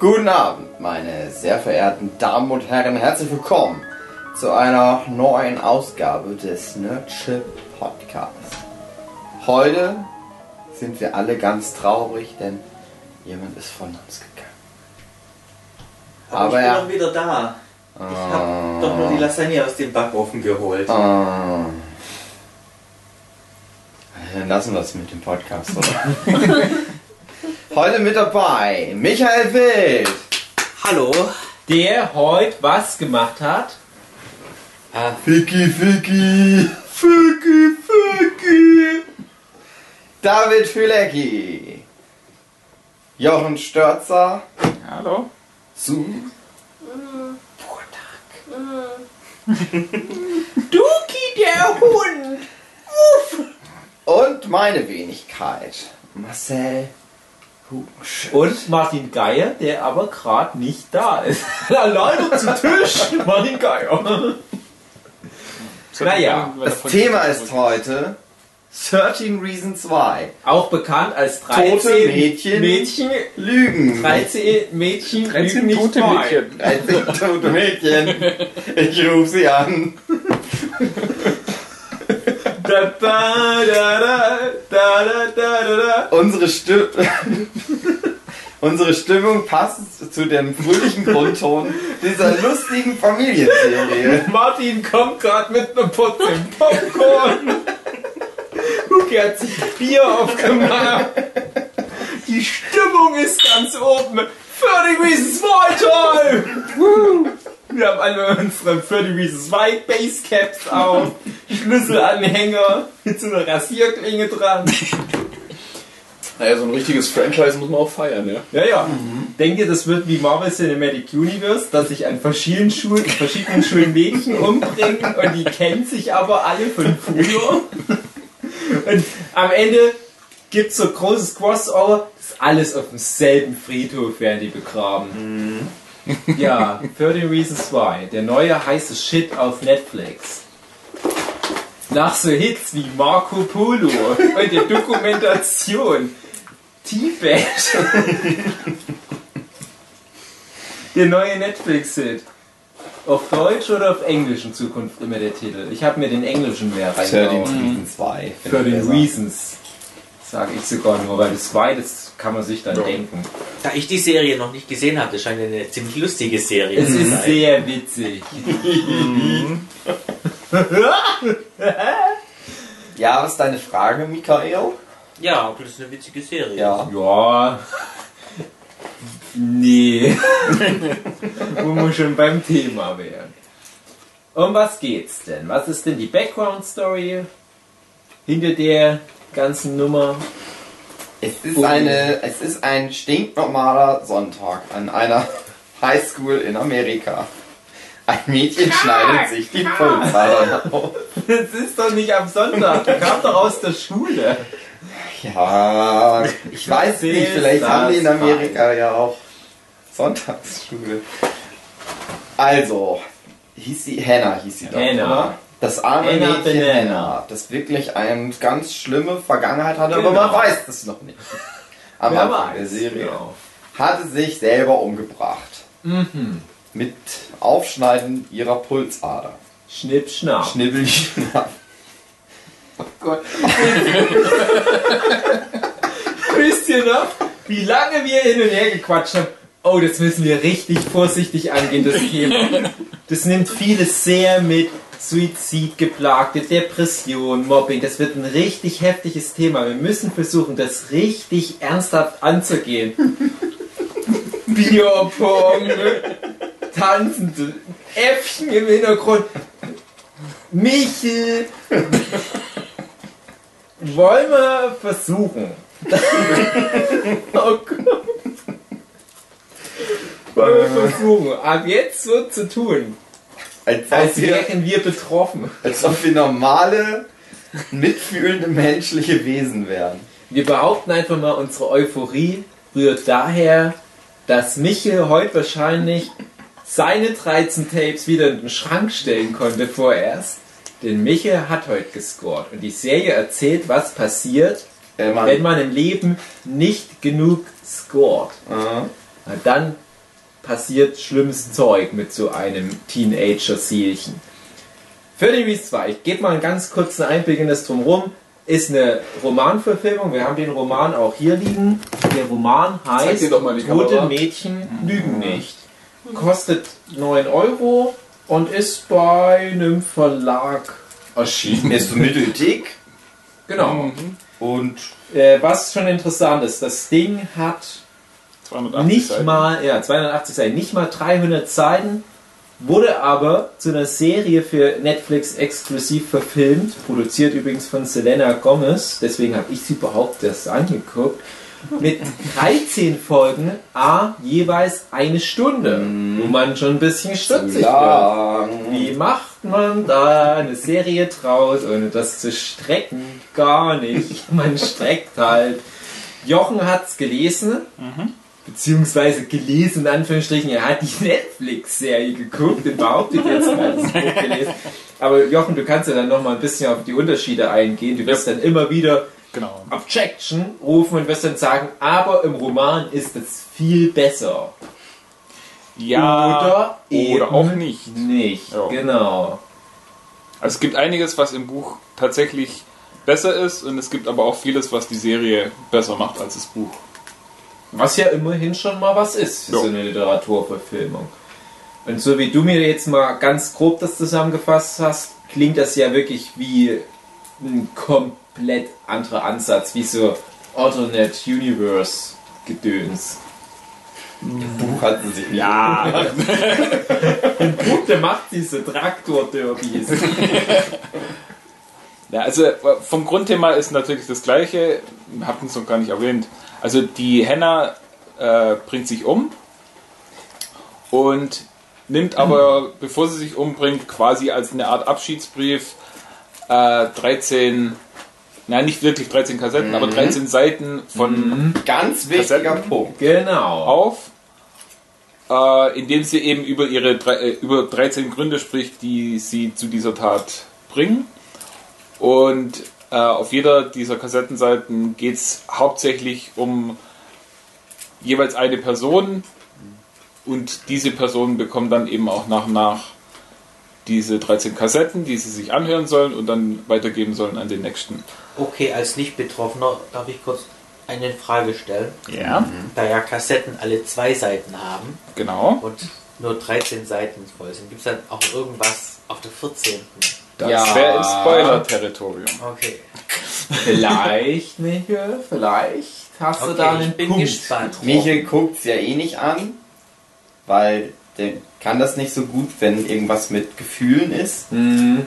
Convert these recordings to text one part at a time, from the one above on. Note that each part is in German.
Guten Abend, meine sehr verehrten Damen und Herren. Herzlich willkommen zu einer neuen Ausgabe des Nerdship Podcasts. Heute sind wir alle ganz traurig, denn jemand ist von uns gegangen. Aber, Aber ich bin ja. doch wieder da. Ich hab doch nur die Lasagne aus dem Backofen geholt. Ah. Dann lassen wir es mit dem Podcast, oder? Heute mit dabei Michael Wild, Hallo. der heute was gemacht hat? Ah, Ficky Ficky, Ficky Ficky, David Fülecki, Jochen Störzer, Hallo? Su, Duki, der Hund! und meine Wenigkeit, Marcel. Und Martin Geier, der aber gerade nicht da ist. Alleine zu Tisch, Martin Geier. Naja, Das Thema ist heute 13 Reasons Why. Auch bekannt als 13 Tote Mädchen. Mädchen Lügen. 13 Mädchen 13 lügen nicht tote. Mädchen. 13 tote Mädchen. Ich rufe sie an. Da, da, da. Unsere, Sti Unsere Stimmung passt zu dem fröhlichen Grundton dieser lustigen Familienserie. Martin kommt gerade mit einem Portion Popcorn. Huki hat sich Bier aufgemacht. Die Stimmung ist ganz oben. 30 Reasons Why Time! Wir haben alle unsere 30 Reasons Why Basecaps auf, Schlüsselanhänger mit so einer Rasierklinge dran. Naja, so ein richtiges Franchise muss man auch feiern, ja? Ja, ja. Denke, das wird wie Marvel Cinematic Universe, dass sich an verschiedenen Schulen, verschiedenen Schulen Mädchen umbringen und die kennen sich aber alle von früher. Und am Ende gibt's so großes Crossover, das alles auf demselben Friedhof werden die begraben. Ja, 30 Reasons Why, der neue heiße Shit auf Netflix. Nach so Hits wie Marco Polo und der Dokumentation Tibet. Der neue Netflix-Hit. Auf Deutsch oder auf Englisch in Zukunft immer der Titel? Ich habe mir den englischen mehr 13 reingehauen. Reasons Why. Für den Reasons. Sage ich sogar nur, weil das zwei, das kann man sich dann Ja. denken. da ich die Serie noch nicht gesehen habe, das scheint eine ziemlich lustige Serie Es zu ist sein. sehr witzig. Ja, was ist deine Frage, Michael? Ja, aber das ist eine witzige Serie. Ja. Ja. Nee. Wo wir schon beim Thema wären. Um was geht's denn? Was ist denn die Background-Story hinter der ganzen Nummer? Es ist, eine, es ist ein stinknormaler Sonntag an einer Highschool in Amerika. Ein Mädchen schneidet sich die Pulsadern auf. Das ist doch nicht am Sonntag. Du kam doch aus der Schule. Ja, ich weiß nicht, vielleicht haben die in Amerika ja auch Sonntagsschule. Also, hieß sie, Hannah hieß sie doch, Hannah. Das arme Hannah Mädchen Banana. Das wirklich eine ganz schlimme Vergangenheit hatte, aber Genau. man weiß das noch nicht. Am Wer Anfang der weiß, Serie. genau. Hatte sich selber umgebracht. Mhm. Mit Aufschneiden ihrer Pulsader. Schnipp, schnapp. Schnibbel, schnapp. Gott. Wisst ihr noch, wie lange wir hin und her gequatscht haben? Oh, das müssen wir richtig vorsichtig angehen, das Thema. Das nimmt vieles sehr mit. Suizid, geplagte Depression, Mobbing, das wird ein richtig heftiges Thema. Wir müssen versuchen, das richtig ernsthaft anzugehen. Bierpong, tanzende Äffchen im Hintergrund. Michel, wollen wir versuchen? oh Gott. Wollen wir versuchen, ab jetzt so zu tun, Als, als wir, wären wir betroffen. als ob wir normale, mitfühlende menschliche Wesen wären. Wir behaupten einfach mal, unsere Euphorie rührt daher, dass Michel heute wahrscheinlich seine 13 Tapes wieder in den Schrank stellen konnte vorerst. Denn Michel hat heute gescored. Und die Serie erzählt, was passiert, Wenn man, wenn man im Leben nicht genug scored. Äh, Na dann passiert schlimmes Zeug mit so einem Teenager-Seelchen. Für den Reese 2, ich gebe mal einen ganz kurzen Einblick in das Drumherum, ist eine Romanverfilmung. Wir haben den Roman auch hier liegen. Der Roman heißt Kamera. Mädchen lügen nicht. Kostet 9 Euro und ist bei einem Verlag erschienen. Ist so mitteldick Genau. und Äh, was schon interessant ist, das Ding hat 280 nicht Seiten. mal, ja, 280 Seiten, nicht mal 300 Seiten, wurde aber zu einer Serie für Netflix exklusiv verfilmt, produziert übrigens von Selena Gomez, deswegen habe ich sie überhaupt erst angeguckt, mit 13 Folgen, a jeweils eine Stunde, wo man schon ein bisschen stutzig wird. Wie macht man da eine Serie draus, ohne das zu strecken? Gar nicht. Man streckt halt. Jochen hat's gelesen, beziehungsweise gelesen, in Anführungsstrichen, er hat die Netflix-Serie geguckt und behauptet jetzt, hat das Buch gelesen. Aber Jochen, du kannst ja dann nochmal ein bisschen auf die Unterschiede eingehen. Du wirst dann immer wieder Genau. Objection rufen und wirst dann sagen, aber im Roman ist es viel besser. Ja, oder oder auch nicht. Nicht, Ja. genau. Also es gibt einiges, was im Buch tatsächlich besser ist und es gibt aber auch vieles, was die Serie besser macht als das Buch. Was ja immerhin schon mal was ist für Ja. so eine Literaturverfilmung. Und so wie du mir jetzt mal ganz grob das zusammengefasst hast, klingt das ja wirklich wie ein komplett anderer Ansatz, wie so Alternate Universe Gedöns. Buch hat sie sich nicht. Ja. Punkte macht diese Traktor-Derbys. Ja, also vom Grundthema ist natürlich das gleiche, hatten es noch gar nicht erwähnt. Also die Henna äh, bringt sich um und nimmt aber, bevor sie sich umbringt, quasi als eine Art Abschiedsbrief äh, 13, nein, nicht wirklich 13 Kassetten, aber 13 Seiten von Ganz wichtiger Kassetten. Punkt. Genau. auf, äh, indem sie eben über ihre äh, über 13 Gründe spricht, die sie zu dieser Tat bringen. Und äh, auf jeder dieser Kassettenseiten geht es hauptsächlich um jeweils eine Person und diese Person bekommt dann eben auch nach und nach diese 13 Kassetten, die sie sich anhören sollen und dann weitergeben sollen an den nächsten. Okay, als Nicht-Betroffener darf ich kurz eine Frage stellen. Ja, Da ja Kassetten alle zwei Seiten haben genau. und nur 13 Seiten voll sind, gibt es dann auch irgendwas auf der 14. Das Ja. wäre im Spoiler-Territorium. Okay, Vielleicht, Michael, vielleicht hast du da okay einen ich bin Punkt. gespannt. Michael guckt's ja eh nicht an, weil der kann das nicht so gut, wenn irgendwas mit Gefühlen ist. Hm.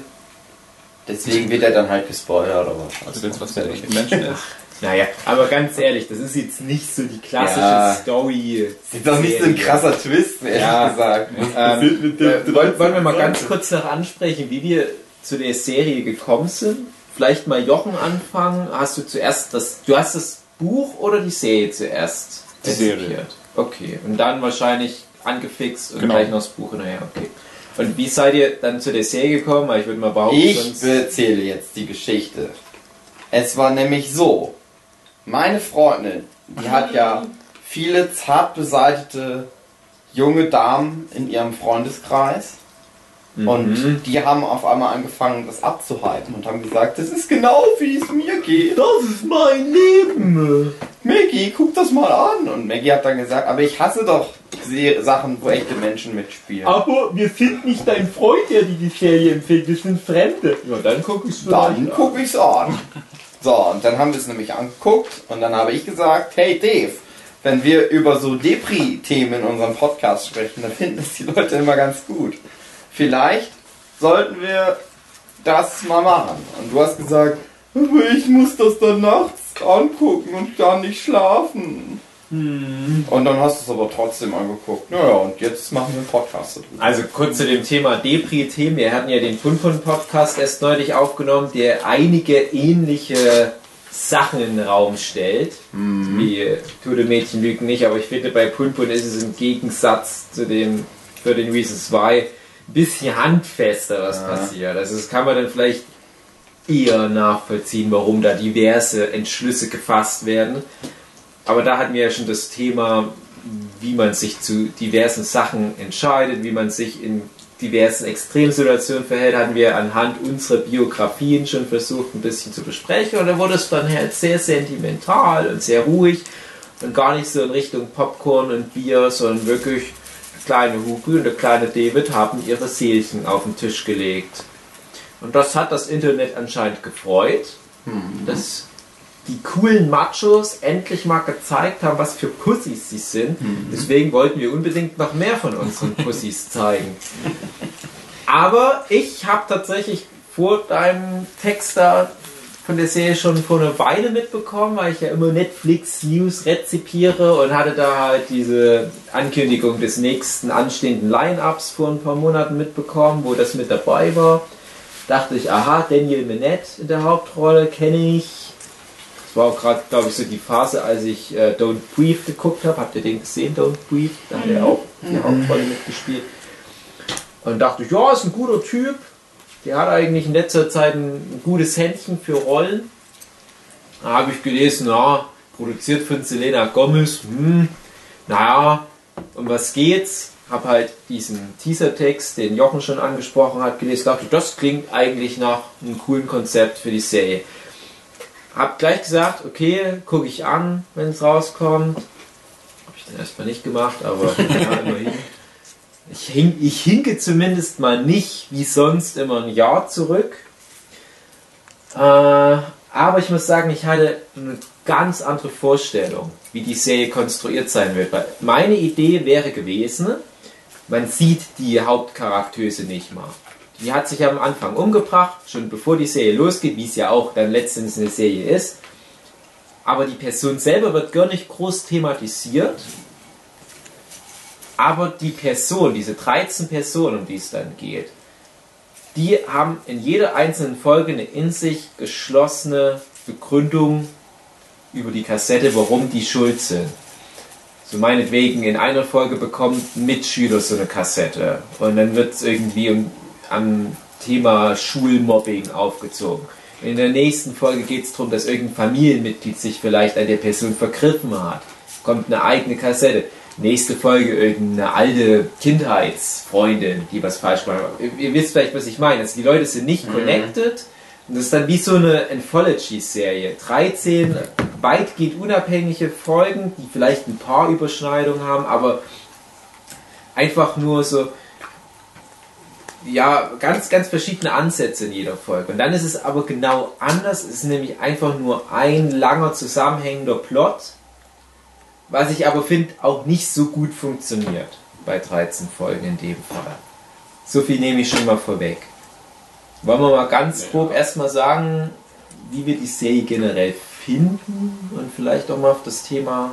Deswegen wird er dann halt gespoilert oder was. Also wenn es was für echte Menschen ist. Naja, aber ganz ehrlich, das ist jetzt nicht so die klassische Ja. Story. Ist doch nicht so ein krasser Twist, ehrlich Ja. gesagt. Ähm, äh, wollen, wollen wir mal ganz kurz noch ansprechen, wie wir zu der Serie gekommen sind? Vielleicht mal Jochen anfangen. Hast du zuerst das, du hast das Buch oder die Serie zuerst? Die Serie. rezipiert? Okay, und dann wahrscheinlich angefixt und Genau. gleich noch das Buch hinterher. Okay. Und wie seid ihr dann zu der Serie gekommen? Ich würde mal behaupten, Ich erzähle jetzt die Geschichte. Es war nämlich so, meine Freundin, die hat ja viele zart beseitete junge Damen in ihrem Freundeskreis. Und die haben auf einmal angefangen, das abzuhypen und haben gesagt, das ist genau wie es mir geht. Das ist mein Leben! Maggie, guck das mal an. Und Maggie hat dann gesagt, aber ich hasse doch Sachen, wo echte Menschen mitspielen. Aber wir sind nicht dein Freund, der dir die Serie empfiehlt, wir sind Fremde. Ja, dann guck ich Dann guck ich's an. So, und dann haben wir es nämlich angeguckt und dann habe ich gesagt, hey Dave, wenn wir über so Depri-Themen in unserem Podcast sprechen, dann finden es die Leute immer ganz gut. Vielleicht sollten wir das mal machen. Und du hast gesagt, ich muss das dann nachts angucken und kann nicht schlafen. Und dann hast du es aber trotzdem angeguckt. Naja, und jetzt machen wir einen Podcast darüber. Also kurz zu dem Thema Depri-Themen. Wir hatten ja den Punpun-Podcast erst neulich aufgenommen, der einige ähnliche Sachen in den Raum stellt. Wie Tote Mädchen lügen nicht, aber ich finde bei Punpun ist es im Gegensatz zu dem für den Reason 2 ein bisschen handfester, was passiert. Also das kann man dann vielleicht eher nachvollziehen, warum da diverse Entschlüsse gefasst werden. Aber da hatten wir ja schon das Thema, wie man sich zu diversen Sachen entscheidet, wie man sich in diversen Extremsituationen verhält, hatten wir anhand unserer Biografien schon versucht, ein bisschen zu besprechen. Und da wurde es dann halt sehr sentimental und sehr ruhig und gar nicht so in Richtung Popcorn und Bier, sondern wirklich kleine Hugo und der kleine David haben ihre Seelchen auf den Tisch gelegt. Und das hat das Internet anscheinend gefreut, dass die coolen Machos endlich mal gezeigt haben, was für Pussys sie sind. Deswegen wollten wir unbedingt noch mehr von unseren Pussys zeigen. Aber ich habe tatsächlich vor deinem Text da von der Serie schon vor einer Weile mitbekommen, weil ich ja immer Netflix News rezipiere und hatte da halt diese Ankündigung des nächsten anstehenden Line-Ups vor ein paar Monaten mitbekommen, wo das mit dabei war. Dachte ich, aha, Daniel Minette in der Hauptrolle kenne ich. Das war auch gerade, glaube ich, so die Phase, als ich äh, Don't Breathe geguckt habe. Habt ihr den gesehen, Don't Breathe? Da hat er auch die Hauptrolle mitgespielt. Und dachte ich, ja, ist ein guter Typ. Der hat eigentlich in letzter Zeit ein, ein gutes Händchen für Rollen. Da habe ich gelesen, ja, produziert von Selena Gomez. Hm, naja, um was geht's? Habe halt diesen Teaser-Text, den Jochen schon angesprochen hat, gelesen. Dachte, das klingt eigentlich nach einem coolen Konzept für die Serie. Hab gleich gesagt, okay, gucke ich an, wenn es rauskommt. Habe ich dann erstmal nicht gemacht, aber ja, immerhin. Ich, hing, ich hinke zumindest mal nicht wie sonst immer ein Jahr zurück. Äh, aber ich muss sagen, ich hatte eine ganz andere Vorstellung, wie die Serie konstruiert sein wird. Weil meine Idee wäre gewesen, man sieht die Hauptcharaktere nicht mal. Die hat sich am Anfang umgebracht, schon bevor die Serie losgeht, wie es ja auch dann letztens eine Serie ist. Aber die Person selber wird gar nicht groß thematisiert. Aber die Person, diese 13 Personen, um die es dann geht, die haben in jeder einzelnen Folge eine in sich geschlossene Begründung über die Kassette, warum die schuld sind. So meinetwegen, in einer Folge bekommt ein Mitschüler so eine Kassette und dann wird es irgendwie um, am Thema Schulmobbing aufgezogen. In der nächsten Folge geht es darum, dass irgendein Familienmitglied sich vielleicht an der Person vergriffen hat. Kommt eine eigene Kassette. Nächste Folge irgendeine alte Kindheitsfreundin, die was falsch gemacht hat. Ihr, ihr wisst vielleicht, was ich meine. Also die Leute sind nicht connected. Und das ist dann wie so eine Anthology-Serie. 13 weitgehend unabhängige Folgen, die vielleicht ein paar Überschneidungen haben, aber einfach nur so, ja, ganz, ganz verschiedene Ansätze in jeder Folge. Und dann ist es aber genau anders. Es ist nämlich einfach nur ein langer zusammenhängender Plot, was ich aber finde auch nicht so gut funktioniert bei 13 Folgen in dem Fall. So viel nehme ich schon mal vorweg. Wollen wir mal ganz grob erstmal sagen, wie wir die Serie generell finden und vielleicht auch mal auf das Thema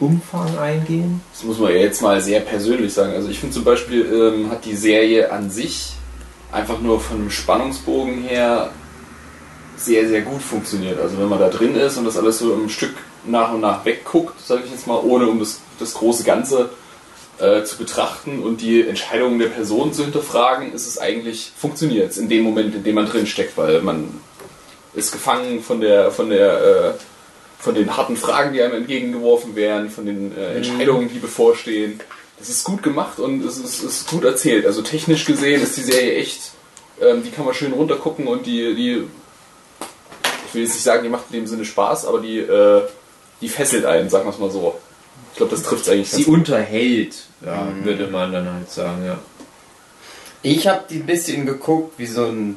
Umfang eingehen? Das muss man ja jetzt mal sehr persönlich sagen. Also ich finde zum Beispiel ähm, hat die Serie an sich einfach nur von dem Spannungsbogen her sehr, sehr gut funktioniert. Also wenn man da drin ist und das alles so im Stück nach und nach wegguckt, sage ich jetzt mal, ohne um das, das große Ganze äh, zu betrachten und die Entscheidungen der Person zu hinterfragen, ist es eigentlich, funktioniert es in dem Moment, in dem man drin steckt, weil man ist gefangen von der, von der, äh, von den harten Fragen, die einem entgegengeworfen werden, von den äh, Entscheidungen, die bevorstehen. Das ist gut gemacht und es ist, ist gut erzählt. Also technisch gesehen ist die Serie echt, ähm, die kann man schön runtergucken und die, die, ich will jetzt nicht sagen, die macht in dem Sinne Spaß, aber die, äh, die fesselt einen, sagen wir es mal so. Ich glaube, das trifft es eigentlich Sie ganz gut. unterhält, ja, würde man dann halt sagen, ja. Ich habe die ein bisschen geguckt wie so ein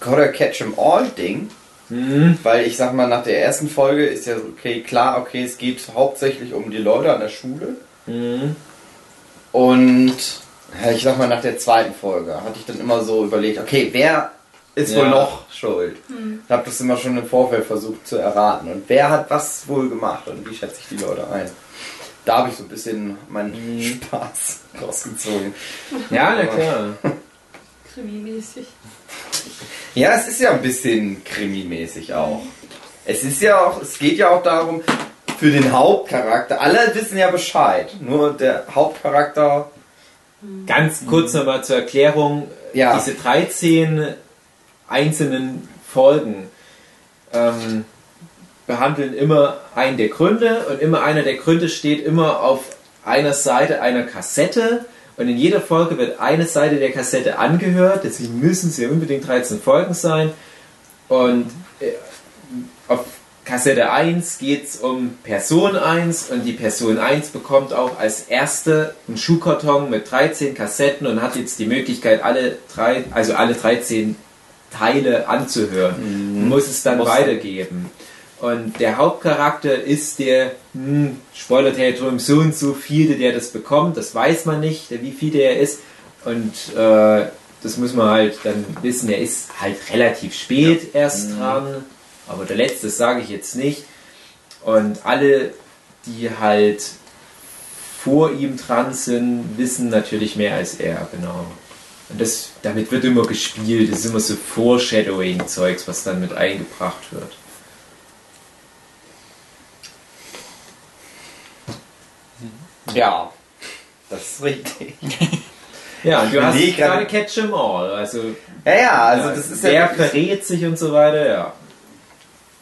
Gotta Catch 'em All Ding. Weil ich sag mal, nach der ersten Folge ist ja okay, klar, okay, es geht hauptsächlich um die Leute an der Schule. Und ja, ich sag mal, nach der zweiten Folge hatte ich dann immer so überlegt, okay, wer ist Ja. wohl noch schuld? Ich habe das immer schon im Vorfeld versucht zu erraten. Und wer hat was wohl gemacht und wie schätze ich die Leute ein? Da habe ich so ein bisschen meinen Spaß rausgezogen. Ja, na klar. Krimimäßig. Ja, es ist ja ein bisschen krimimäßig auch. Es ist ja auch, es geht ja auch darum, für den Hauptcharakter, alle wissen ja Bescheid, nur der Hauptcharakter, Ganz kurz nochmal zur Erklärung. Ja. Diese 13 einzelnen Folgen ähm, behandeln immer einen der Gründe und immer einer der Gründe steht immer auf einer Seite einer Kassette und in jeder Folge wird eine Seite der Kassette angehört, deswegen müssen ja unbedingt 13 Folgen sein. Und äh, auf Kassette 1 geht es um Person 1 und die Person 1 bekommt auch als erste einen Schuhkarton mit 13 Kassetten und hat jetzt die Möglichkeit, alle drei, also alle 13 Teile anzuhören. Mhm. Muss es dann Muss- weitergeben. Und der Hauptcharakter ist der, hm, Spoiler-Territorium, so und so viele, der das bekommt. Das weiß man nicht, wie viele er ist. Und äh, das muss man halt dann wissen. Er ist halt relativ spät erst dran. Aber der letzte sage ich jetzt nicht. Und alle, die halt vor ihm dran sind, wissen natürlich mehr als er, genau. Und das, damit wird immer gespielt. Das ist immer so Foreshadowing-Zeugs, was dann mit eingebracht wird. Ja, das ist richtig. Ja, und du hast überleg gerade Catch 'em All. Also, Ja, ja, also das ist ja. verrät sich und so weiter, ja.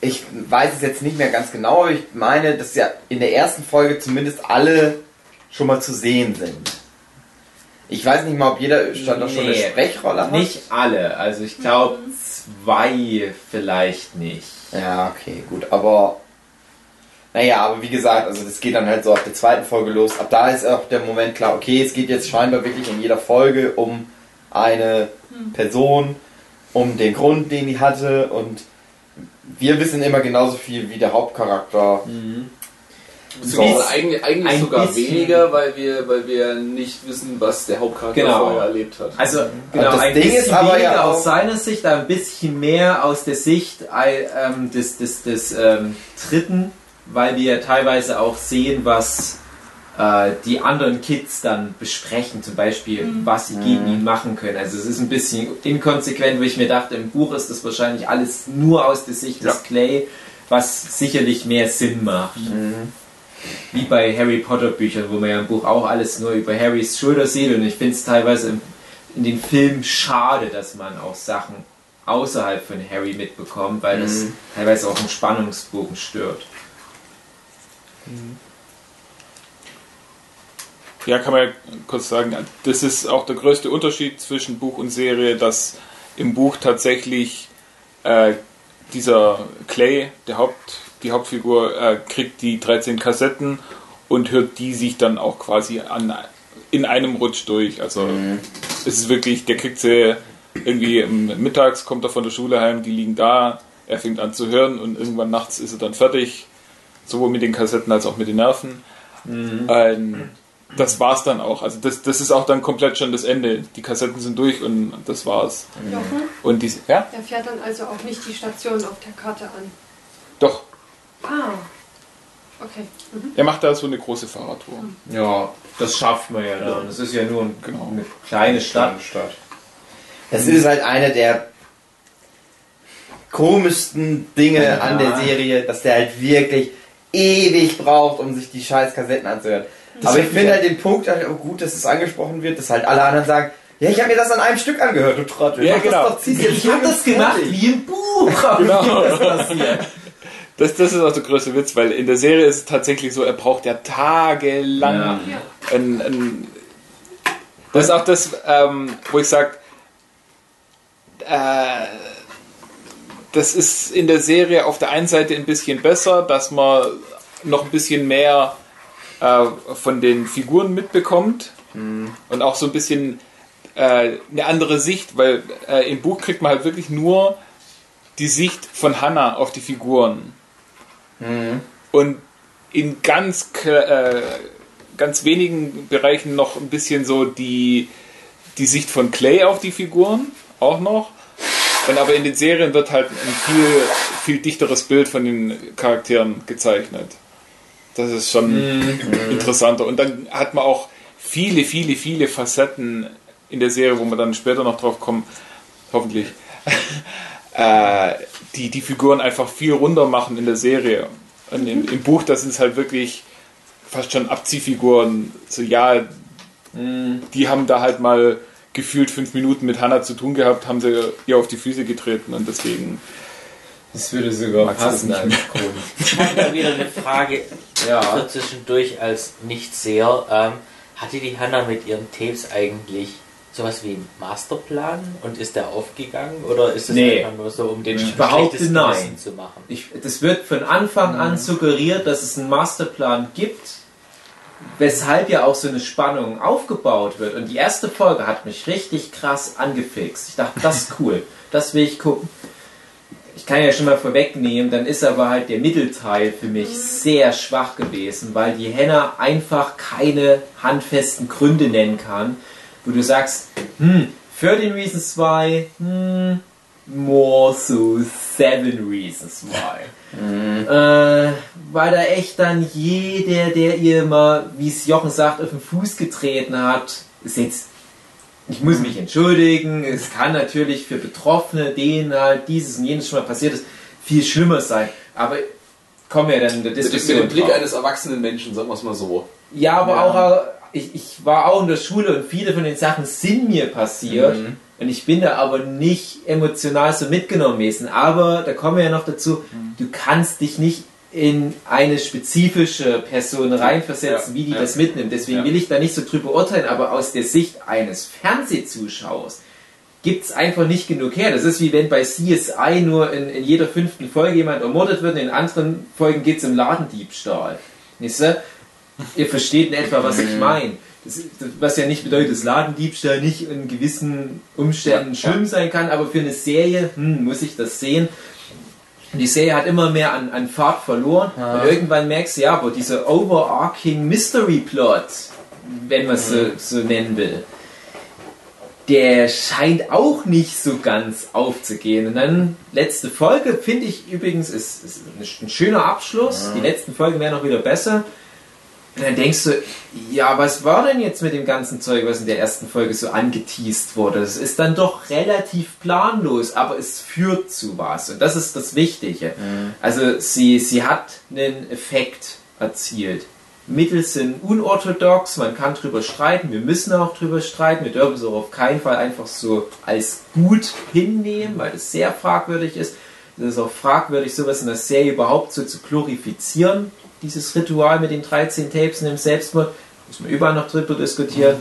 Ich weiß es jetzt nicht mehr ganz genau, aber ich meine, dass ja in der ersten Folge zumindest alle schon mal zu sehen sind. Ich weiß nicht mal, ob jeder stand doch schon eine Nee, Sprechrolle hat. Nicht alle. Also ich glaube zwei vielleicht nicht. Ja, okay, gut, aber. Naja, aber wie gesagt, also das geht dann halt so ab der zweiten Folge los. Ab da ist auch der Moment klar, okay, es geht jetzt scheinbar wirklich in jeder Folge um eine Person, um den Grund, den die hatte und wir wissen immer genauso viel wie der Hauptcharakter. So, Bis- eigentlich eigentlich sogar bisschen. weniger, weil wir, weil wir nicht wissen, was der Hauptcharakter Genau. vorher erlebt hat. Also genau, das ein Ding bisschen ist aber weniger ja aus seiner Sicht, ein bisschen mehr aus der Sicht äh, ähm, des, des, des ähm, Dritten, weil wir teilweise auch sehen, was äh, die anderen Kids dann besprechen, zum Beispiel, was sie gegen ihn machen können. Also es ist ein bisschen inkonsequent, wo ich mir dachte, im Buch ist das wahrscheinlich alles nur aus der Sicht des Ja. Clay, was sicherlich mehr Sinn macht. Wie bei Harry Potter Büchern, wo man ja im Buch auch alles nur über Harrys Schulter sieht und ich finde es teilweise im, in den Filmen schade, dass man auch Sachen außerhalb von Harry mitbekommt, weil das teilweise auch einen Spannungsbogen stört. Ja, kann man ja kurz sagen, das ist auch der größte Unterschied zwischen Buch und Serie, dass im Buch tatsächlich äh, dieser Clay, der Haupt, die Hauptfigur, äh, kriegt die 13 Kassetten und hört die sich dann auch quasi an, in einem Rutsch durch. Also es ist wirklich, der kriegt sie irgendwie mittags, kommt er von der Schule heim, die liegen da, er fängt an zu hören und irgendwann nachts ist er dann fertig, sowohl mit den Kassetten als auch mit den Nerven. Ähm, das war's dann auch. Also das, das ist auch dann komplett schon das Ende. Die Kassetten sind durch und das war's. Jochen, Und die, ja, der fährt dann also auch nicht die Station auf der Karte an. doch. Ah. Okay. Mhm. Er macht da so eine große Fahrradtour. Ja, das schafft man ja dann. Das ist ja nur ein, Genau. eine kleine Stadt. Stadt. Das ist halt eine der komischsten Dinge Ja. an der Serie, dass der halt wirklich ewig braucht, um sich die scheiß Kassetten anzuhören. Aber ich finde halt den Punkt halt auch gut, dass es angesprochen wird, dass halt alle anderen sagen, ja, ich habe mir das an einem Stück angehört, du Trottel. Ja, Mach genau. Das doch, Ich habe das gemacht wie im Buch. Aber Genau. das passiert. Das, das ist auch der größte Witz, weil in der Serie ist es tatsächlich so, er braucht ja tagelang. Ja. Ein, ein, das ist auch das, ähm, wo ich sage, äh, das ist in der Serie auf der einen Seite ein bisschen besser, dass man noch ein bisschen mehr äh, von den Figuren mitbekommt und auch so ein bisschen äh, eine andere Sicht, weil äh, im Buch kriegt man halt wirklich nur die Sicht von Hannah auf die Figuren. Und in ganz, äh, ganz wenigen Bereichen noch ein bisschen so die, die Sicht von Clay auf die Figuren, auch noch. Und aber in den Serien wird halt ein viel, viel dichteres Bild von den Charakteren gezeichnet. Das ist schon interessanter. Und dann hat man auch viele, viele, viele Facetten in der Serie, wo wir dann später noch drauf kommen, hoffentlich, äh, die die Figuren einfach viel runder machen in der Serie. Und im, im Buch, das ist halt wirklich fast schon Abziehfiguren. So, ja, die haben da halt mal gefühlt fünf Minuten mit Hannah zu tun gehabt, haben sie ihr auf die Füße getreten und deswegen. Das würde sogar Magst passen als? Grund. Ich habe da wieder eine Frage. Ja. Zwischendurch als Nicht-Seher. Ähm, hatte die Hanna mit ihren Tapes eigentlich sowas wie Masterplan und ist der aufgegangen oder ist es Nee. einfach nur so, um den Ich behaupte, nein. zu machen? Ich, das wird von Anfang Mhm. an suggeriert, dass es einen Masterplan gibt, weshalb ja auch so eine Spannung aufgebaut wird. Und die erste Folge hat mich richtig krass angefixt. Ich dachte, das ist cool, das will ich gucken. Ich kann ja schon mal vorwegnehmen, dann ist aber halt der Mittelteil für mich sehr schwach gewesen, weil die Henna einfach keine handfesten Gründe nennen kann, wo du sagst, hm, 13 Reasons Why, hm, more so 7 Reasons Why. Äh, weil da echt dann jeder, der ihr mal, wie es Jochen sagt, auf den Fuß getreten hat, ist jetzt, ich muss mich entschuldigen, es kann natürlich für Betroffene, denen halt dieses und jenes schon mal passiert ist, viel schlimmer sein. Aber kommen wir dann in der Mit, mit Diskussion dem Blick drauf. eines erwachsenen Menschen, sagen wir es mal so. Ja, aber Ja. auch, äh, ich, ich war auch in der Schule und viele von den Sachen sind mir passiert. Mhm. Und ich bin da aber nicht emotional so mitgenommen gewesen. Aber da kommen wir ja noch dazu, Mhm. du kannst dich nicht in eine spezifische Person reinversetzen, Ja, wie die ja. das mitnimmt. Deswegen Ja. will ich da nicht so drüber urteilen, aber aus der Sicht eines Fernsehzuschauers gibt es einfach nicht genug her. Das ist wie wenn bei CSI nur in, in jeder fünften Folge jemand ermordet wird, und in anderen Folgen geht es um Ladendiebstahl. Wisst ihr? Ihr versteht in etwa, was ich meine. Das, das, was ja nicht bedeutet, dass Ladendiebstahl nicht in gewissen Umständen schlimm sein kann, aber für eine Serie hm, muss ich das sehen. Die Serie hat immer mehr an, an Fahrt verloren und irgendwann merkst du, ja, aber dieser overarching Mystery Plot, wenn man es so, so nennen will, der scheint auch nicht so ganz aufzugehen. Und dann letzte Folge finde ich übrigens ist, ist ein schöner Abschluss. Die letzten Folgen wären noch wieder besser. Und dann denkst du, ja, was war denn jetzt mit dem ganzen Zeug, was in der ersten Folge so angeteased wurde? Das ist dann doch relativ planlos, aber es führt zu was. Und das ist das Wichtige. Also sie, sie hat einen Effekt erzielt. Mittel sind unorthodox, man kann drüber streiten, wir müssen auch drüber streiten, wir dürfen es auch auf keinen Fall einfach so als gut hinnehmen, weil es sehr fragwürdig ist. Es ist auch fragwürdig, sowas in der Serie überhaupt so zu glorifizieren, dieses Ritual mit den 13 Tapes und dem Selbstmord. Muss man überall noch drüber diskutieren.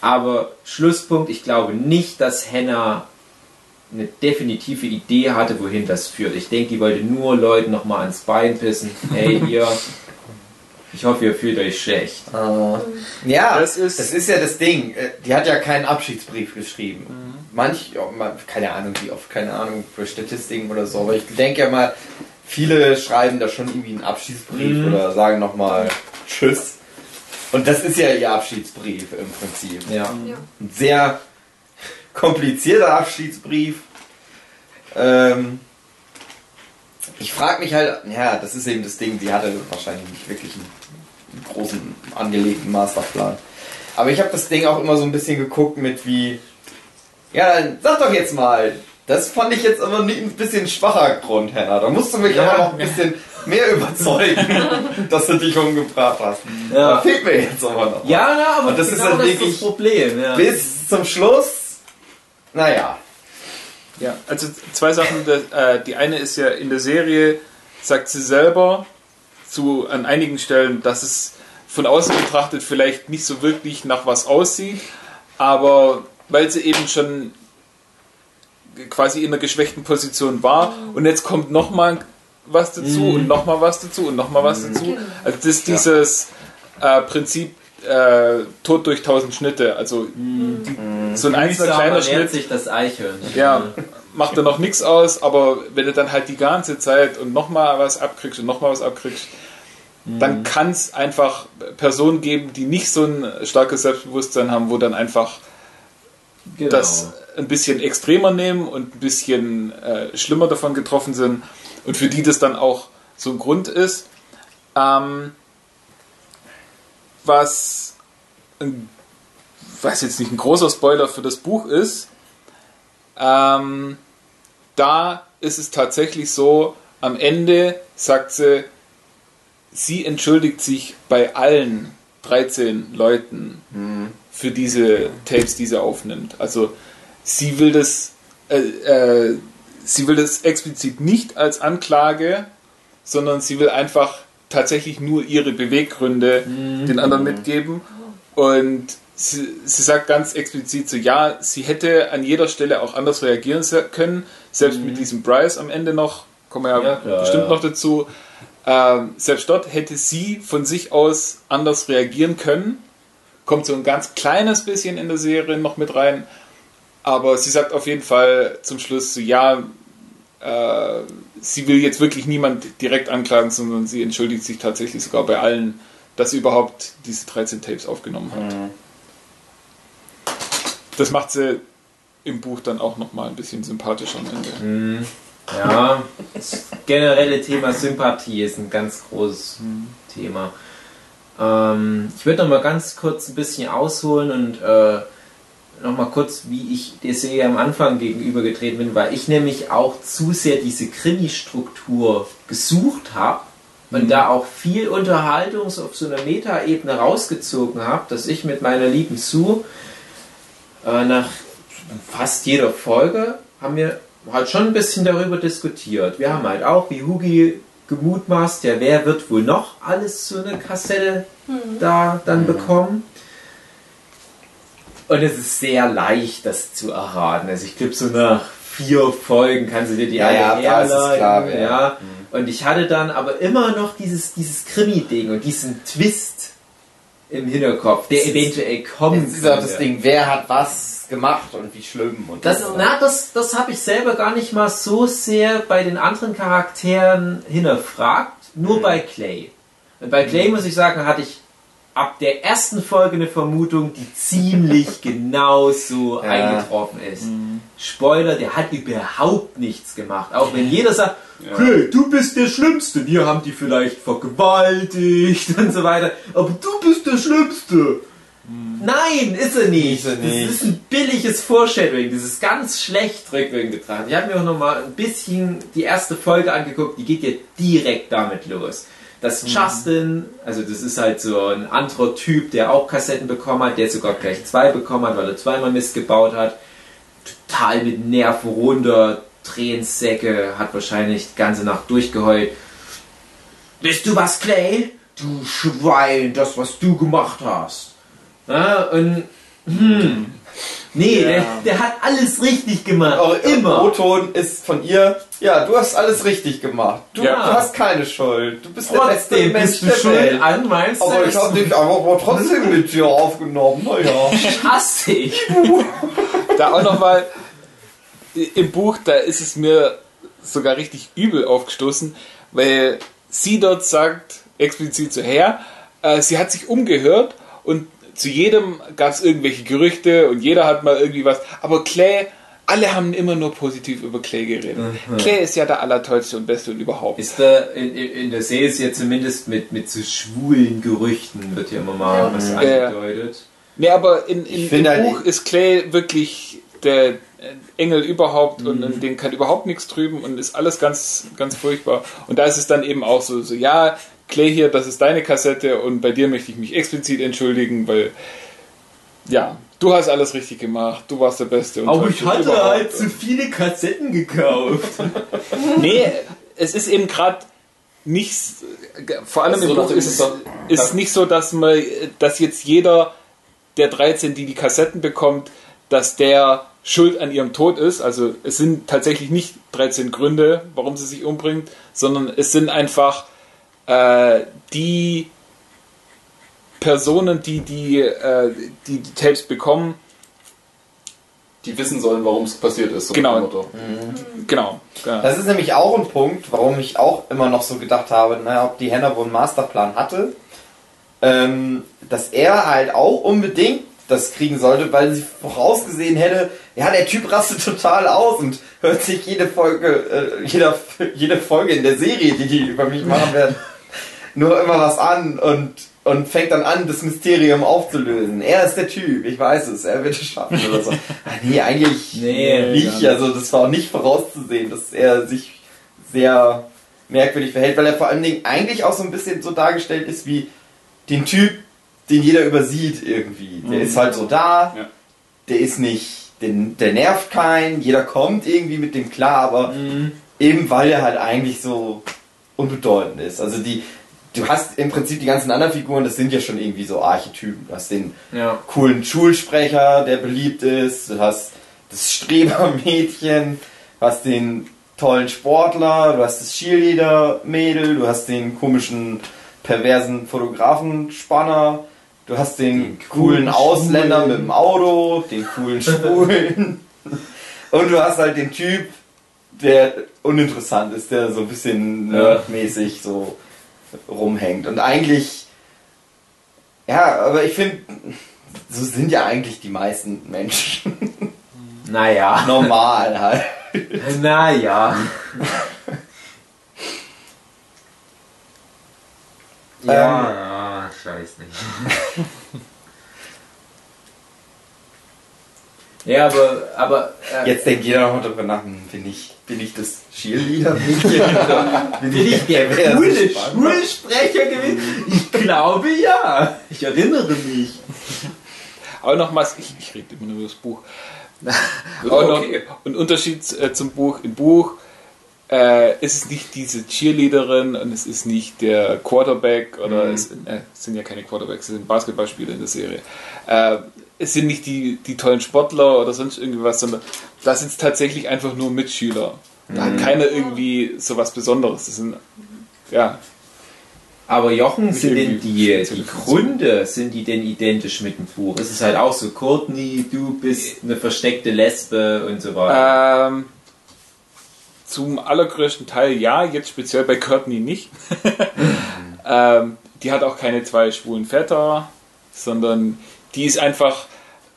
Aber Schlusspunkt, ich glaube nicht, dass Henna eine definitive Idee hatte, wohin das führt. Ich denke, die wollte nur Leuten nochmal ans Bein pissen. Hey, ihr, ich hoffe, ihr fühlt euch schlecht. Ja, Das das ist- ist, ja das Ding. Äh, Die hat ja keinen Abschiedsbrief geschrieben. Manch, ja, man- keine Ahnung wie oft, keine Ahnung für Statistiken oder so, aber ich denke ja mal, viele schreiben da schon irgendwie einen Abschiedsbrief oder sagen nochmal Tschüss. Und das ist ja ihr Abschiedsbrief im Prinzip. Ja. Ja. Ein sehr komplizierter Abschiedsbrief. Ähm, ich frage mich halt, ja, das ist eben das Ding, sie hatte wahrscheinlich nicht wirklich einen, einen großen angelegten Masterplan. Aber ich habe das Ding auch immer so ein bisschen geguckt mit wie, ja, dann sag doch jetzt mal, das fand ich jetzt aber ein bisschen schwacher Grund, Henna. Da musst du mich Ja. aber noch ein bisschen mehr überzeugen, dass du dich umgebracht hast. Ja. Da fehlt mir jetzt aber noch. Ja, na, aber Und das ist genau halt das ist wirklich- das Problem. Ja. Bis zum Schluss, naja. Ja, also zwei Sachen. Äh, die eine ist ja in der Serie, sagt sie selber zu, an einigen Stellen, dass es von außen betrachtet vielleicht nicht so wirklich nach was aussieht, aber weil sie eben schon quasi in einer geschwächten Position war. Und jetzt kommt nochmal was dazu und nochmal was dazu und nochmal was dazu. Also das ist dieses äh, Prinzip äh, Tod durch tausend Schnitte. Also die, so ein einzelner kleiner Schnitt sich das Eichhörnchen. ja, macht er noch nichts aus, aber wenn du dann halt die ganze Zeit und nochmal was abkriegst und nochmal was abkriegst, dann kann es einfach Personen geben, die nicht so ein starkes Selbstbewusstsein haben, wo dann einfach Genau. das ein bisschen extremer nehmen und ein bisschen äh, schlimmer davon getroffen sind und für die das dann auch so ein Grund ist. Ähm, was, ein, was jetzt nicht ein großer Spoiler für das Buch ist, ähm, da ist es tatsächlich so, am Ende sagt sie, sie entschuldigt sich bei allen 13 Leuten für diese Tapes, die sie aufnimmt. Also sie will das, äh, äh, sie will das explizit nicht als Anklage, sondern sie will einfach tatsächlich nur ihre Beweggründe den anderen mitgeben. Und sie, sie sagt ganz explizit so, ja, sie hätte an jeder Stelle auch anders reagieren können, selbst mit diesem Bryce am Ende noch, kommen wir ja, Ja, klar, bestimmt ja. noch dazu, ähm, selbst dort hätte sie von sich aus anders reagieren können. Kommt so ein ganz kleines bisschen in der Serie noch mit rein. Aber sie sagt auf jeden Fall zum Schluss so, ja, äh, sie will jetzt wirklich niemand direkt anklagen, sondern sie entschuldigt sich tatsächlich sogar bei allen, dass sie überhaupt diese 13 Tapes aufgenommen hat. Das macht sie im Buch dann auch nochmal ein bisschen sympathischer am Ende. Ja, das generelle Thema Sympathie ist ein ganz großes Thema. Ähm, ich würde noch mal ganz kurz ein bisschen ausholen und äh, noch mal kurz, wie ich der Serie am Anfang gegenübergetreten bin, weil ich nämlich auch zu sehr diese Krimi-Struktur gesucht habe und da auch viel Unterhaltung so auf so einer Metaebene rausgezogen habe, dass ich mit meiner lieben Sue äh, nach fast jeder Folge haben wir halt schon ein bisschen darüber diskutiert. Wir haben halt auch, wie Hugi gemutmaßt, ja, wer wird wohl noch alles so eine Kassette da dann bekommen? Und es ist sehr leicht, das zu erraten. Also ich glaube, so nach vier Folgen kannst du dir die Ja, alle ja, es herleiten. klar, wer. ja. Und ich hatte dann aber immer noch dieses, dieses Krimi-Ding und diesen Twist im Hinterkopf, der ist- eventuell kommen Das ist auch das. Ding, wer hat was gemacht und wie schlimm und Das, so. na, das, das habe ich selber gar nicht mal so sehr bei den anderen Charakteren hinterfragt, nur bei Clay. Und bei Clay muss ich sagen, hatte ich ab der ersten Folge eine Vermutung, die ziemlich genau so Ja. eingetroffen ist. Spoiler, der hat überhaupt nichts gemacht. Auch wenn jeder sagt, Clay, du bist der Schlimmste. Wir haben die vielleicht vergewaltigt und so weiter. Aber du bist der Schlimmste. Nein, ist er nicht. Ist er nicht. Das ist ein billiges Foreshadowing. Das ist ganz schlecht rückwirkend getragen. Ich habe mir auch noch mal ein bisschen die erste Folge angeguckt. Die geht ja direkt damit los. Dass Justin, also das ist halt so ein anderer Typ, der auch Kassetten bekommen hat, der sogar gleich zwei bekommen hat, weil er zweimal Mist gebaut hat. Total mit Nerven runter, Tränensäcke, hat wahrscheinlich die ganze Nacht durchgeheult. Bist du was, Clay? Du Schwein, das, was du gemacht hast. Ja, und, hm, nee, Ja. der, der hat alles richtig gemacht. Eure immer. O-Ton ist von ihr, ja, du hast alles richtig gemacht. Du, Ja. du hast keine Schuld. Du bist der beste Trotzdem Mensch bist du der schuld Welt. an, meinst du? Aber ich habe dich einfach mal trotzdem mit dir aufgenommen. Naja. hasse ich. Da auch nochmal im Buch, da ist es mir sogar richtig übel aufgestoßen, weil sie dort sagt, explizit so her, äh, sie hat sich umgehört und zu jedem gab es irgendwelche Gerüchte und jeder hat mal irgendwie was. Aber Clay, alle haben immer nur positiv über Clay geredet. Clay ist ja der Allertollste und Beste und überhaupt. Ist da in, in, in der Serie ist ja zumindest mit, mit so schwulen Gerüchten wird ja immer mal Ja. was Ja. angedeutet. Nee, aber in, in, im finde halt- Buch ist Clay wirklich der Engel überhaupt und an den kann überhaupt nichts trüben und ist alles ganz, ganz furchtbar. Und da ist es dann eben auch so, so ja, Clay hier, das ist deine Kassette und bei dir möchte ich mich explizit entschuldigen, weil ja, du hast alles richtig gemacht, du warst der Beste. Und Aber ich hatte überhaupt. halt zu viele Kassetten gekauft. Nee, es ist eben gerade nicht, vor allem Also im so Buch ist, es- ist nicht so, dass man, dass jetzt jeder der 13, die die Kassetten bekommt, dass der schuld an ihrem Tod ist. Also es sind tatsächlich nicht 13 Gründe, warum sie sich umbringt, sondern es sind einfach äh, die Personen, die die, äh, die die Tapes bekommen, Die wissen sollen, warum es passiert ist. So Genau. nach dem Motto. genau. genau. Das ist nämlich auch ein Punkt, warum ich auch immer noch so gedacht habe, naja, ob die Hannah wohl einen Masterplan hatte, ähm, dass er halt auch unbedingt das kriegen sollte, weil sie vorausgesehen hätte, ja, der Typ rastet total aus und hört sich jede Folge, äh, jeder, jede Folge in der Serie, die die über mich machen werden, nur immer was an und, und fängt dann an, das Mysterium aufzulösen. Er ist der Typ, ich weiß es, er wird es schaffen oder so. Ah, nee, eigentlich Nee, nicht. Also das war auch nicht vorauszusehen, dass er sich sehr merkwürdig verhält, weil er vor allen Dingen eigentlich auch so ein bisschen so dargestellt ist wie den Typ, den jeder übersieht irgendwie. Der ist halt so da, Ja. der ist nicht, den, der nervt keinen, jeder kommt irgendwie mit dem klar, aber Mhm. eben weil er halt eigentlich so unbedeutend ist. Also die, du hast im Prinzip die ganzen anderen Figuren, das sind ja schon irgendwie so Archetypen. Du hast den Ja. coolen Schulsprecher, der beliebt ist. Du hast das Strebermädchen, du hast den tollen Sportler, du hast das Cheerleader-Mädel, du hast den komischen, perversen Fotografenspanner, du hast den, coolen coolen Ausländer Schwulen. mit dem Auto, den coolen Schwulen und du hast halt den Typ, der uninteressant ist, der so ein bisschen nerdmäßig so rumhängt. Und eigentlich, ja, aber ich finde, so sind ja eigentlich die meisten Menschen. Naja. Normal halt. Naja. ja, ich weiß nicht. Ja, aber, aber äh, Jetzt denkt jeder noch mal drüber nach, hm, bin ich, bin ich das Cheerleader-Mädchen oder bin bin ich der coole? Schulsprecher gewesen? Ich glaube ja. Ich erinnere mich. Aber nochmals, ich, ich rede immer nur über das Buch. Aber noch okay. ein Unterschied äh, zum Buch. Im Buch äh, ist es nicht diese Cheerleaderin und es ist nicht der Quarterback oder es, äh, es sind ja keine Quarterbacks, es sind Basketballspieler in der Serie. Äh, es sind nicht die, die tollen Sportler oder sonst irgendwas, sondern das sind tatsächlich einfach nur Mitschüler. Da hat keiner irgendwie sowas Besonderes. Das sind, ja, Aber Jochen, sind denn die, spezielle die. Gründe, sind die denn identisch mit dem Buch? Es ist halt auch so, Courtney, du bist eine versteckte Lesbe und so weiter. Ähm, zum allergrößten Teil ja, jetzt speziell bei Courtney nicht. ähm, die hat auch keine zwei schwulen Väter, sondern die ist einfach,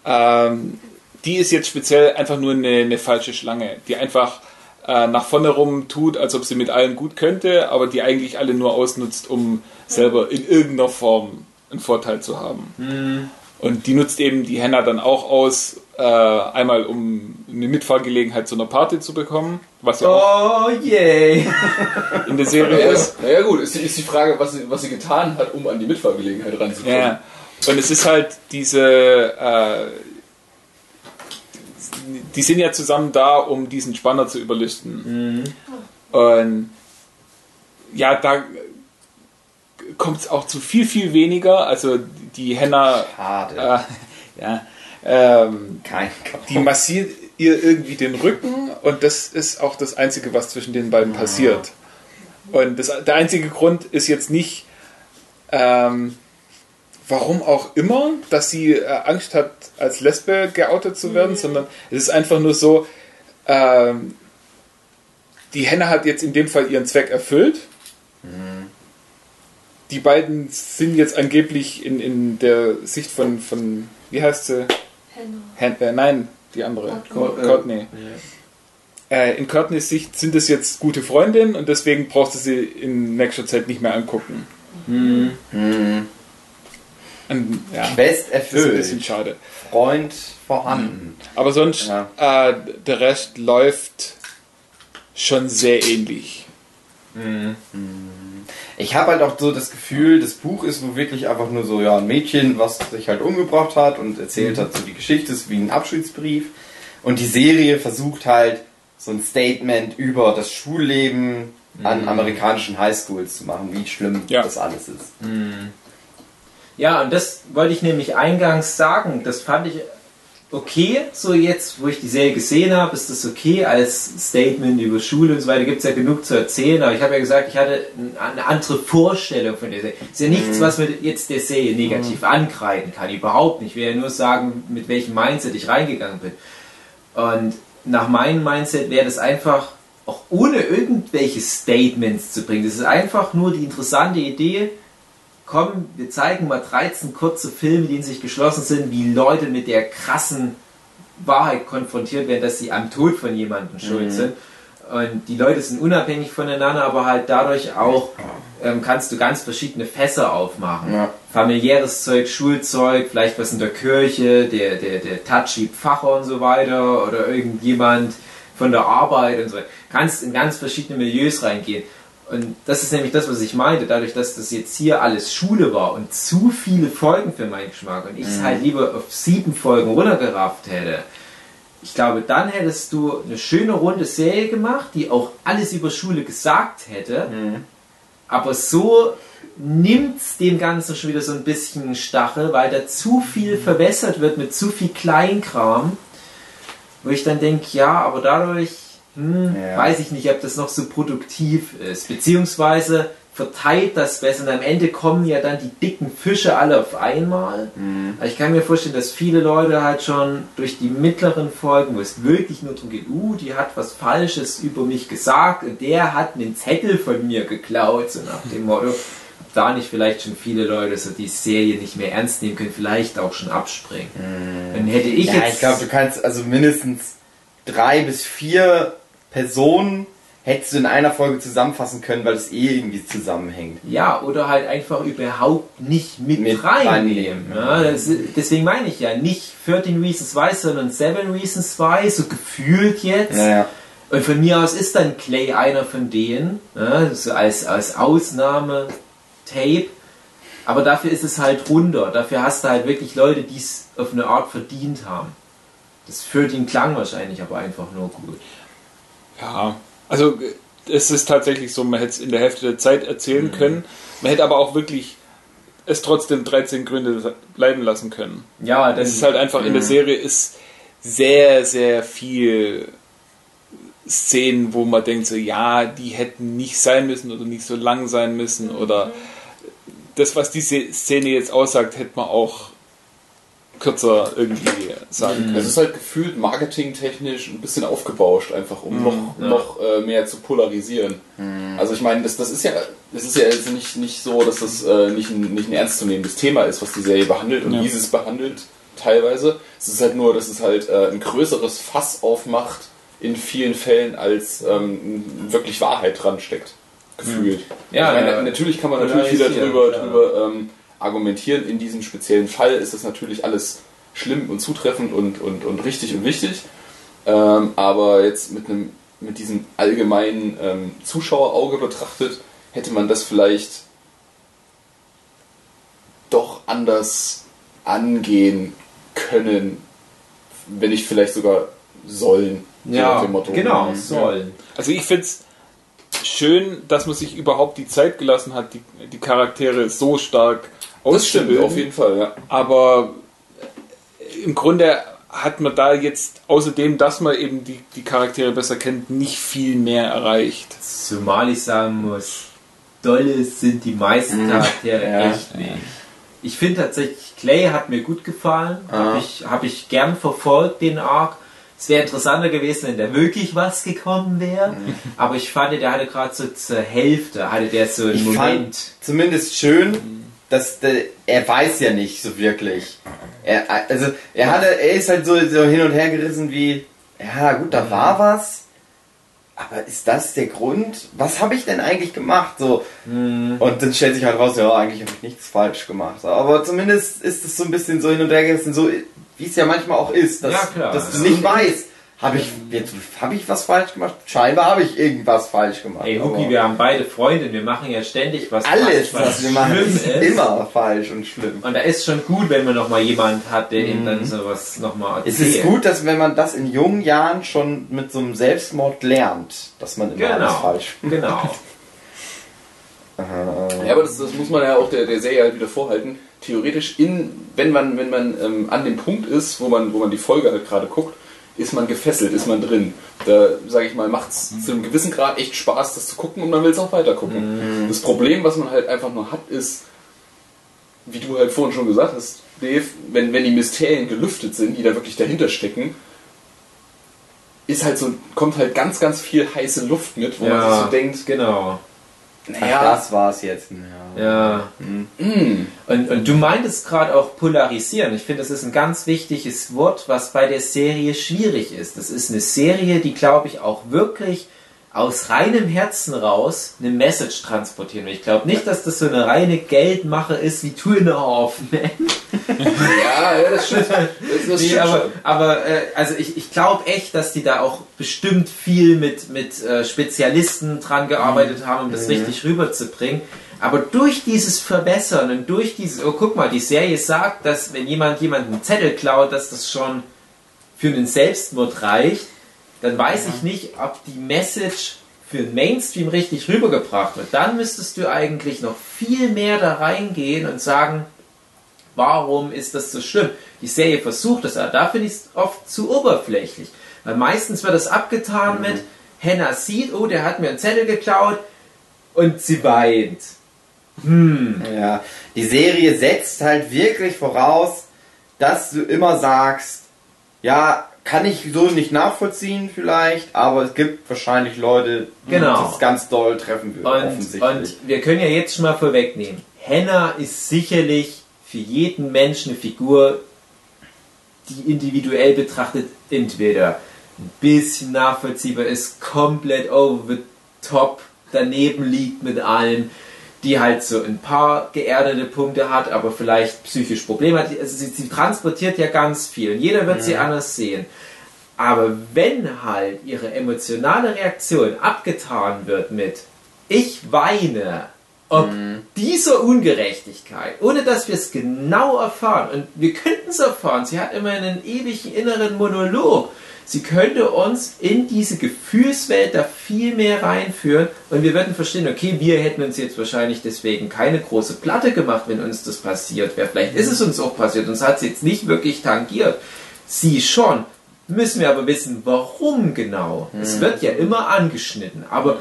ähm, die ist jetzt speziell einfach nur eine, eine falsche Schlange, die einfach äh, nach vorne rum tut, als ob sie mit allen gut könnte, aber die eigentlich alle nur ausnutzt, um selber in irgendeiner Form einen Vorteil zu haben. Und die nutzt eben die Henna dann auch aus, äh, einmal um eine Mitfahrgelegenheit zu einer Party zu bekommen, was ja auch Oh yay! in der Serie ist. naja gut, ist, die- ist die Frage, was sie, was sie getan hat, um an die Mitfahrgelegenheit ranzukommen. Ja. Und es ist halt diese, äh, die sind ja zusammen da, um diesen Spanner zu überlisten. Und ja, da kommt es auch zu viel, viel weniger. Also die Henna, Schade. äh, ja, ähm, Kein die massiert ihr irgendwie den Rücken und das ist auch das Einzige, was zwischen den beiden passiert. Und das, der einzige Grund ist jetzt nicht, ähm, warum auch immer, dass sie äh, Angst hat, als Lesbe geoutet zu werden, sondern es ist einfach nur so, ähm, die Henne hat jetzt in dem Fall ihren Zweck erfüllt. Die beiden sind jetzt angeblich in, in der Sicht von, von, wie heißt sie? Henna. Hen äh, nein, die andere. Courtney. Courtney. Äh, in Courtneys Sicht sind es jetzt gute Freundinnen und deswegen brauchst du sie in nächster Zeit nicht mehr angucken. Hm. Und, ja, Best das ist ein bisschen erfüllt. schade. Freund vorhanden. Aber sonst, Ja. äh, der Rest läuft schon sehr ähnlich. Ich habe halt auch so das Gefühl, das Buch ist so wirklich einfach nur so, ja, ein Mädchen, was sich halt umgebracht hat und erzählt hat so die Geschichte, ist wie ein Abschiedsbrief. Und die Serie versucht halt so ein Statement über das Schulleben an amerikanischen Highschools zu machen, wie schlimm Ja. das alles ist. Ja, und das wollte ich nämlich eingangs sagen. Das fand ich okay, so jetzt, wo ich die Serie gesehen habe, ist das okay als Statement über Schule und so weiter. Gibt es ja genug zu erzählen, aber ich habe ja gesagt, ich hatte ein- eine andere Vorstellung von der Serie. Ist ja nichts, was man jetzt der Serie negativ ankreiden kann. Überhaupt nicht. Ich will ja nur sagen, mit welchem Mindset ich reingegangen bin. Und nach meinem Mindset wäre das einfach, auch ohne irgendwelche Statements zu bringen. Das ist einfach nur die interessante Idee, komm, wir zeigen mal 13 kurze Filme, die in sich geschlossen sind, wie Leute mit der krassen Wahrheit konfrontiert werden, dass sie am Tod von jemandem schuld sind. Und die Leute sind unabhängig voneinander, aber halt dadurch auch ähm, kannst du ganz verschiedene Fässer aufmachen. Ja. Familiäres Zeug, Schulzeug, vielleicht was in der Kirche, der, der, der touchy Pfarrer und so weiter oder irgendjemand von der Arbeit und so weiter. Kannst in ganz verschiedene Milieus reingehen. Und das ist nämlich das, was ich meinte, dadurch, dass das jetzt hier alles Schule war und zu viele Folgen für meinen Geschmack und ich es halt lieber auf sieben Folgen runtergerafft hätte, ich glaube, dann hättest du eine schöne runde Serie gemacht, die auch alles über Schule gesagt hätte, aber so nimmt's dem Ganzen schon wieder so ein bisschen Stachel, weil da zu viel verwässert wird mit zu viel Kleinkram, wo ich dann denke, ja, aber dadurch hm, Ja. weiß ich nicht, ob das noch so produktiv ist. Beziehungsweise verteilt das besser und am Ende kommen ja dann die dicken Fische alle auf einmal. Aber Ich kann mir vorstellen, dass viele Leute halt schon durch die mittleren Folgen, wo es wirklich nur darum geht, uh, die hat was Falsches über mich gesagt und der hat einen Zettel von mir geklaut, so nach dem Motto. Ob Da nicht vielleicht schon viele Leute so die Serie nicht mehr ernst nehmen können, vielleicht auch schon abspringen. Dann hätte ich Ja, jetzt. ich glaube, du kannst also mindestens drei bis vier Personen hättest du in einer Folge zusammenfassen können, weil es eh irgendwie zusammenhängt. Ja, oder halt einfach überhaupt nicht mit, Mit reinnehmen. Ja, das, deswegen meine ich ja nicht 13 Reasons Why, sondern 7 Reasons Why, so gefühlt jetzt. Naja. Und von mir aus ist dann Clay einer von denen, ja, so als, als Ausnahme-Tape. Aber dafür ist es halt runder. Dafür hast du halt wirklich Leute, die es auf eine Art verdient haben. Das für den Klang wahrscheinlich aber einfach nur gut. Ja, also es ist tatsächlich so, man hätte es in der Hälfte der Zeit erzählen können. Man hätte aber auch wirklich es trotzdem 13 Gründe bleiben lassen können. Ja, Es ist halt einfach in der Serie ist sehr, sehr viel Szenen, wo man denkt so, ja, die hätten nicht sein müssen oder nicht so lang sein müssen oder das, was diese Szene jetzt aussagt, hätte man auch kürzer irgendwie sagen Es können. ist halt gefühlt marketingtechnisch ein bisschen aufgebauscht, einfach um noch, ja. noch äh, mehr zu polarisieren. Also ich meine, das, das ist ja, das ist ja jetzt nicht, nicht so, dass das äh, nicht, ein, nicht ein ernstzunehmendes Thema ist, was die Serie behandelt und Ja. wie sie es behandelt teilweise. Es ist halt nur, dass es halt äh, ein größeres Fass aufmacht in vielen Fällen, als ähm, wirklich Wahrheit dran steckt. Gefühlt. Ja, ich meine, ja. natürlich kann man natürlich wieder drüber, drüber ähm, argumentieren. In diesem speziellen Fall ist das natürlich alles schlimm und zutreffend und, und, und richtig und wichtig. Ähm, aber jetzt mit einem mit diesem allgemeinen ähm, Zuschauerauge betrachtet, hätte man das vielleicht doch anders angehen können, wenn nicht vielleicht sogar sollen. Ja, Motto. genau, Mhm. sollen. Also ich finde es schön, dass man sich überhaupt die Zeit gelassen hat, die, die Charaktere so stark Das stimmt, auszubilden. auf jeden Fall, ja. aber im Grunde hat man da jetzt, außerdem, dass man eben die, die Charaktere besser kennt, nicht viel mehr erreicht. Zumal ich sagen muss, dolle sind die meisten Charaktere Ja. echt nicht. Ich finde tatsächlich, Clay hat mir gut gefallen. Ah. Habe ich, hab ich gern verfolgt, den Arc. Es wäre interessanter gewesen, wenn da wirklich was gekommen wäre. Aber ich fand, der hatte gerade so zur Hälfte, hatte der so einen Ich Moment. fand zumindest schön, dass der, er weiß ja nicht so wirklich. Er, also er hatte, er ist halt so, so hin und her gerissen wie, ja gut, da war was. Aber ist das der Grund? Was habe ich denn eigentlich gemacht? So Mhm. und dann stellt sich halt raus, ja eigentlich habe ich nichts falsch gemacht. Aber zumindest ist es so ein bisschen so hin und her gerissen, so wie es ja manchmal auch ist, dass, Ja, dass du nicht weißt, habe ich jetzt habe ich was falsch gemacht? Scheinbar habe ich irgendwas falsch gemacht. Ey, Huki, wir haben beide Freunde, wir machen ja ständig was alles, falsch, was wir machen, schlimm ist immer falsch und schlimm. Und da ist schon gut, wenn man noch mal jemand hat, der ihm dann sowas noch mal Es erzählt. ist gut, dass wenn man das in jungen Jahren schon mit so einem Selbstmord lernt, dass man immer alles Genau. falsch Genau. Ja, aber das, das muss man ja auch der, der Serie halt wieder vorhalten. Theoretisch, in, wenn man, wenn man ähm, an dem Punkt ist, wo man, wo man die Folge halt gerade guckt, ist man gefesselt, ist man drin. Da, sage ich mal, macht es zu einem gewissen Grad echt Spaß, das zu gucken und man will es auch weiter gucken. Das Problem, was man halt einfach nur hat, ist, wie du halt vorhin schon gesagt hast, Dave, wenn, wenn die Mysterien gelüftet sind, die da wirklich dahinter stecken, ist halt so, kommt halt ganz, ganz viel heiße Luft mit, wo man sich so denkt, genau. Ach, naja, das war's jetzt. Ja. Ja. mm, Und, und du meintest gerade auch polarisieren. Ich finde, das ist ein ganz wichtiges Wort, was bei der Serie schwierig ist. Das ist eine Serie, die, glaube ich, auch wirklich aus reinem Herzen raus eine Message transportieren will. Ich glaube nicht, dass das so eine reine Geldmache ist wie Two and a Half Men. Ja, ja, das stimmt. Das, das Nee, stimmt aber, aber äh, also ich, ich glaube echt, dass die da auch bestimmt viel mit, mit äh, Spezialisten dran gearbeitet haben, um das richtig rüberzubringen. Aber durch dieses Verbessern und durch dieses, oh guck mal, die Serie sagt, dass wenn jemand jemanden einen Zettel klaut, dass das schon für einen Selbstmord reicht, dann weiß ich nicht, ob die Message für den Mainstream richtig rübergebracht wird, dann müsstest du eigentlich noch viel mehr da reingehen und sagen, warum ist das so schlimm? Die Serie versucht das, aber da finde ich es oft zu oberflächlich. Weil meistens wird das abgetan mit, Hannah sieht, oh, der hat mir einen Zettel geklaut und sie weint. Ja, die Serie setzt halt wirklich voraus, dass du immer sagst, ja, kann ich so nicht nachvollziehen vielleicht, aber es gibt wahrscheinlich Leute, die Genau. das ganz doll treffen würden, Und, und wir können ja jetzt schon mal vorwegnehmen, Hannah ist sicherlich für jeden Menschen eine Figur, die individuell betrachtet entweder ein bisschen nachvollziehbar ist, komplett over the top daneben liegt mit allem, die halt so ein paar geerdete Punkte hat, aber vielleicht psychisch Probleme hat. Also sie, sie transportiert ja ganz viel und jeder wird sie anders sehen. Aber wenn halt ihre emotionale Reaktion abgetan wird mit ich weine ob dieser Ungerechtigkeit, ohne dass wir es genau erfahren, und wir könnten es erfahren, sie hat immer einen ewigen inneren Monolog, sie könnte uns in diese Gefühlswelt da viel mehr reinführen und wir würden verstehen, okay, wir hätten uns jetzt wahrscheinlich deswegen keine große Platte gemacht, wenn uns das passiert wäre. Vielleicht ist es uns auch passiert, uns hat es jetzt nicht wirklich tangiert. Sie schon. Müssen wir aber wissen, warum genau. Es wird ja immer angeschnitten, aber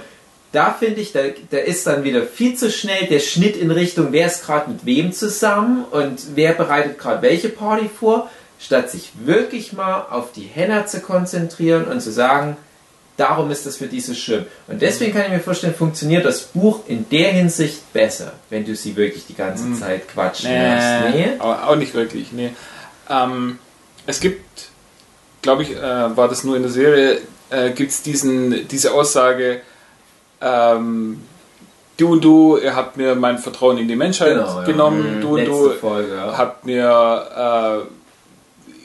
da finde ich, da, da ist dann wieder viel zu schnell der Schnitt in Richtung, wer ist gerade mit wem zusammen und wer bereitet gerade welche Party vor, statt sich wirklich mal auf die Henna zu konzentrieren und zu sagen, darum ist das für die so schlimm. Und deswegen kann ich mir vorstellen, funktioniert das Buch in der Hinsicht besser, wenn du sie wirklich die ganze Zeit quatschen lässt. Nee? Aber auch nicht wirklich, nee. Ähm, es gibt, glaube ich, äh, war das nur in der Serie, äh, gibt es diese Aussage, ähm, du und du, ihr habt mir mein Vertrauen in die Menschheit Genau, ja. genommen, du und Letzte du Folge, ja. habt mir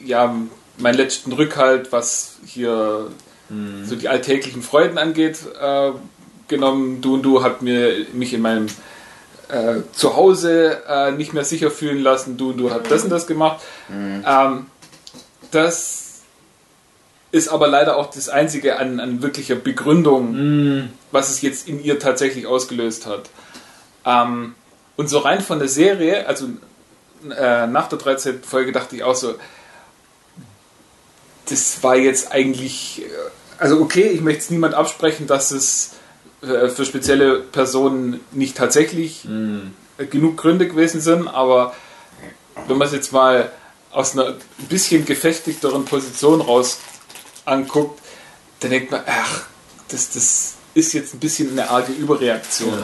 äh, ja, meinen letzten Rückhalt, was hier Mhm. so die alltäglichen Freuden angeht, äh, genommen. Du und du habt mir mich in meinem äh, Zuhause äh, nicht mehr sicher fühlen lassen. Du und du habt das und das gemacht. Ähm, das ist aber leider auch das Einzige an, an wirklicher Begründung, was es jetzt in ihr tatsächlich ausgelöst hat. Ähm, und so rein von der Serie, also äh, nach der 13. Folge dachte ich auch so, das war jetzt eigentlich, äh, also okay, ich möchte es niemand absprechen, dass es äh, für spezielle Personen nicht tatsächlich äh, genug Gründe gewesen sind, aber wenn man es jetzt mal aus einer ein bisschen gefestigteren Position raus anguckt, dann denkt man, ach, das, das ist jetzt ein bisschen eine arge Überreaktion.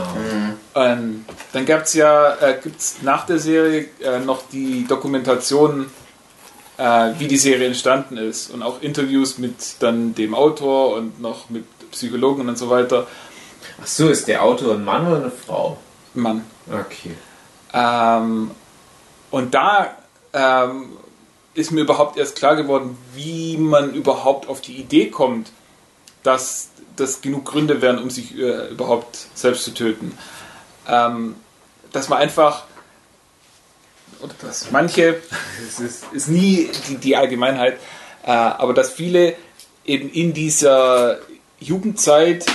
Ähm, dann gab es ja, äh, gibt's nach der Serie äh, noch die Dokumentation, äh, wie die Serie entstanden ist und auch Interviews mit dann dem Autor und noch mit Psychologen und so weiter. Ach so, ist der Autor ein Mann oder eine Frau? Mann. Okay. Ähm, und da ähm, ist mir überhaupt erst klar geworden, wie man überhaupt auf die Idee kommt, dass das genug Gründe wären, um sich äh, überhaupt selbst zu töten. Ähm, dass man einfach, oder dass manche, es ist, ist nie die, die Allgemeinheit, äh, aber dass viele eben in dieser Jugendzeit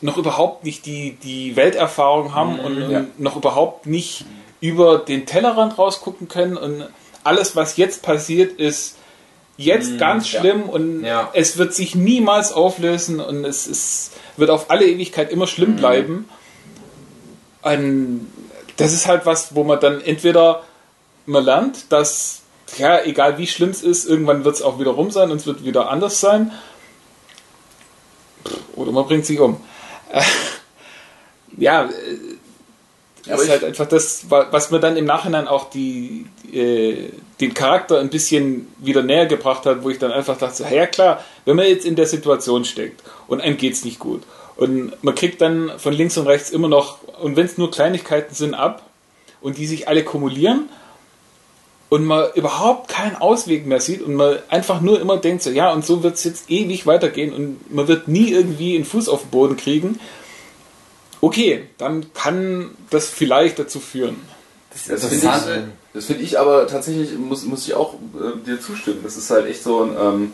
noch überhaupt nicht die, die Welterfahrung haben und, Ja. noch überhaupt nicht über den Tellerrand rausgucken können und alles, was jetzt passiert, ist jetzt ganz ja. schlimm und Ja. es wird sich niemals auflösen und es ist, wird auf alle Ewigkeit immer schlimm bleiben. Und das ist halt was, wo man dann entweder man lernt, dass ja, egal wie schlimm es ist, irgendwann wird es auch wieder rum sein und es wird wieder anders sein. Oder man bringt sich um. Äh, ja, Aber ist halt einfach das, wa- was mir dann im Nachhinein auch die, äh, den Charakter ein bisschen wieder näher gebracht hat, wo ich dann einfach dachte, ja klar, wenn man jetzt in der Situation steckt und einem geht's nicht gut und man kriegt dann von links und rechts immer noch, und wenn es nur Kleinigkeiten sind, ab und die sich alle kumulieren und man überhaupt keinen Ausweg mehr sieht und man einfach nur immer denkt, so, ja, und so wird es jetzt ewig weitergehen und man wird nie irgendwie einen Fuß auf den Boden kriegen, okay, dann kann das vielleicht dazu führen. Das finde ich, das find ich aber tatsächlich, muss, muss ich auch äh, dir zustimmen. Das ist halt echt so ein, ähm,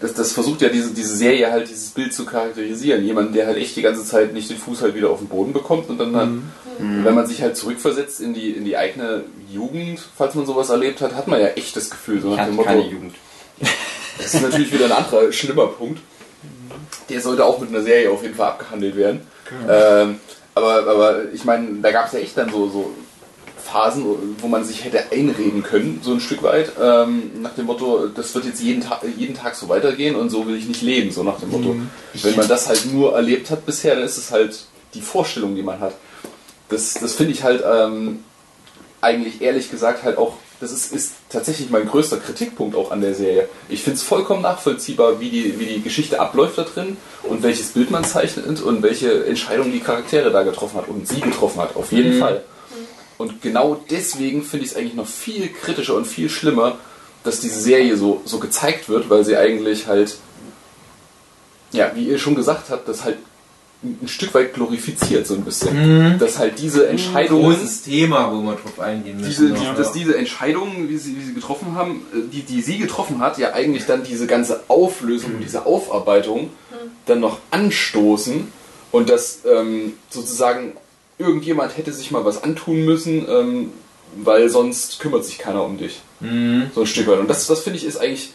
das, das versucht ja diese, diese Serie halt dieses Bild zu charakterisieren. Jemand, der halt echt die ganze Zeit nicht den Fuß halt wieder auf den Boden bekommt und dann, dann wenn man sich halt zurückversetzt in die, in die eigene Jugend, falls man sowas erlebt hat, hat man ja echt das Gefühl, so Ich nach hatte dem Motto, keine Jugend. das ist natürlich wieder ein anderer schlimmer Punkt. Der sollte auch mit einer Serie auf jeden Fall abgehandelt werden. Ähm, aber, aber ich meine, da gab es ja echt dann so, so Phasen, wo man sich hätte einreden können, so ein Stück weit, ähm, nach dem Motto, das wird jetzt jeden, Tag jeden Tag so weitergehen und so will ich nicht leben, so nach dem Motto. Wenn man das halt nur erlebt hat bisher, dann ist es halt die Vorstellung, die man hat. Das, das finde ich halt ähm, eigentlich ehrlich gesagt halt auch, das ist, ist tatsächlich mein größter Kritikpunkt auch an der Serie. Ich finde es vollkommen nachvollziehbar, wie die, wie die Geschichte abläuft da drin und welches Bild man zeichnet und welche Entscheidungen die Charaktere da getroffen hat und sie getroffen hat, auf jeden Fall. Und genau deswegen finde ich es eigentlich noch viel kritischer und viel schlimmer, dass diese Serie so, so gezeigt wird, weil sie eigentlich halt, ja, wie ihr schon gesagt habt, das halt ein Stück weit glorifiziert, so ein bisschen. Dass halt diese Entscheidungen Großes Thema, wo wir drauf eingehen müssen. diese, die, ja. dass diese Entscheidungen, wie sie, wie sie getroffen haben, äh, die, die sie getroffen hat, ja eigentlich dann diese ganze Auflösung und diese Aufarbeitung dann noch anstoßen und dass ähm, sozusagen irgendjemand hätte sich mal was antun müssen, ähm, weil sonst kümmert sich keiner um dich. Mhm. So ein Stück weit. Und das, das finde ich ist eigentlich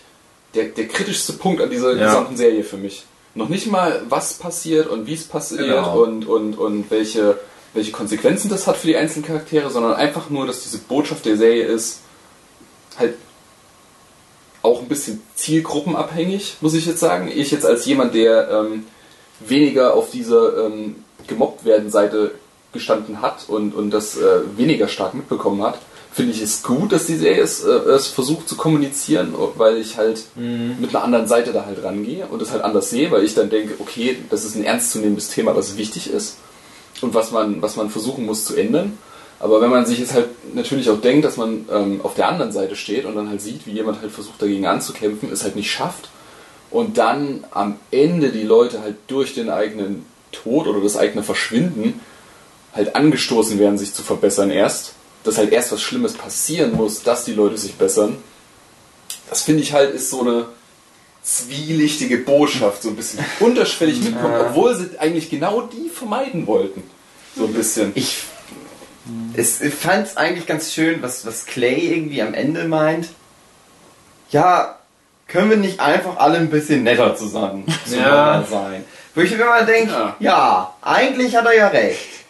der, der kritischste Punkt an dieser Ja. gesamten Serie für mich. Noch nicht mal, was passiert und wie es passiert Genau. und, und, und welche, welche Konsequenzen das hat für die einzelnen Charaktere, sondern einfach nur, dass diese Botschaft der Serie ist, halt auch ein bisschen zielgruppenabhängig, muss ich jetzt sagen. Ich jetzt als jemand, der ähm, weniger auf dieser ähm, gemobbt werden Seite gestanden hat und, und das äh, weniger stark mitbekommen hat, finde ich es gut, dass die Serie es, äh, es versucht zu kommunizieren, weil ich halt mit einer anderen Seite da halt rangehe und es halt anders sehe, weil ich dann denke, okay, das ist ein ernstzunehmendes Thema, das wichtig ist und was man, was man versuchen muss zu ändern. Aber wenn man sich jetzt halt natürlich auch denkt, dass man ähm, auf der anderen Seite steht und dann halt sieht, wie jemand halt versucht dagegen anzukämpfen, es halt nicht schafft und dann am Ende die Leute halt durch den eigenen Tod oder das eigene Verschwinden halt angestoßen werden, sich zu verbessern erst, dass halt erst was Schlimmes passieren muss, dass die Leute sich bessern, das finde ich halt ist so eine zwielichtige Botschaft, so ein bisschen unterschwellig mitkommt, obwohl sie eigentlich genau die vermeiden wollten. So ein bisschen. Ich, es, ich fand es eigentlich ganz schön, was, was Clay irgendwie am Ende meint. Ja, können wir nicht einfach alle ein bisschen netter zusammen zueinander sein? Wo ich mir immer denke, Ja. ja. eigentlich hat er ja recht.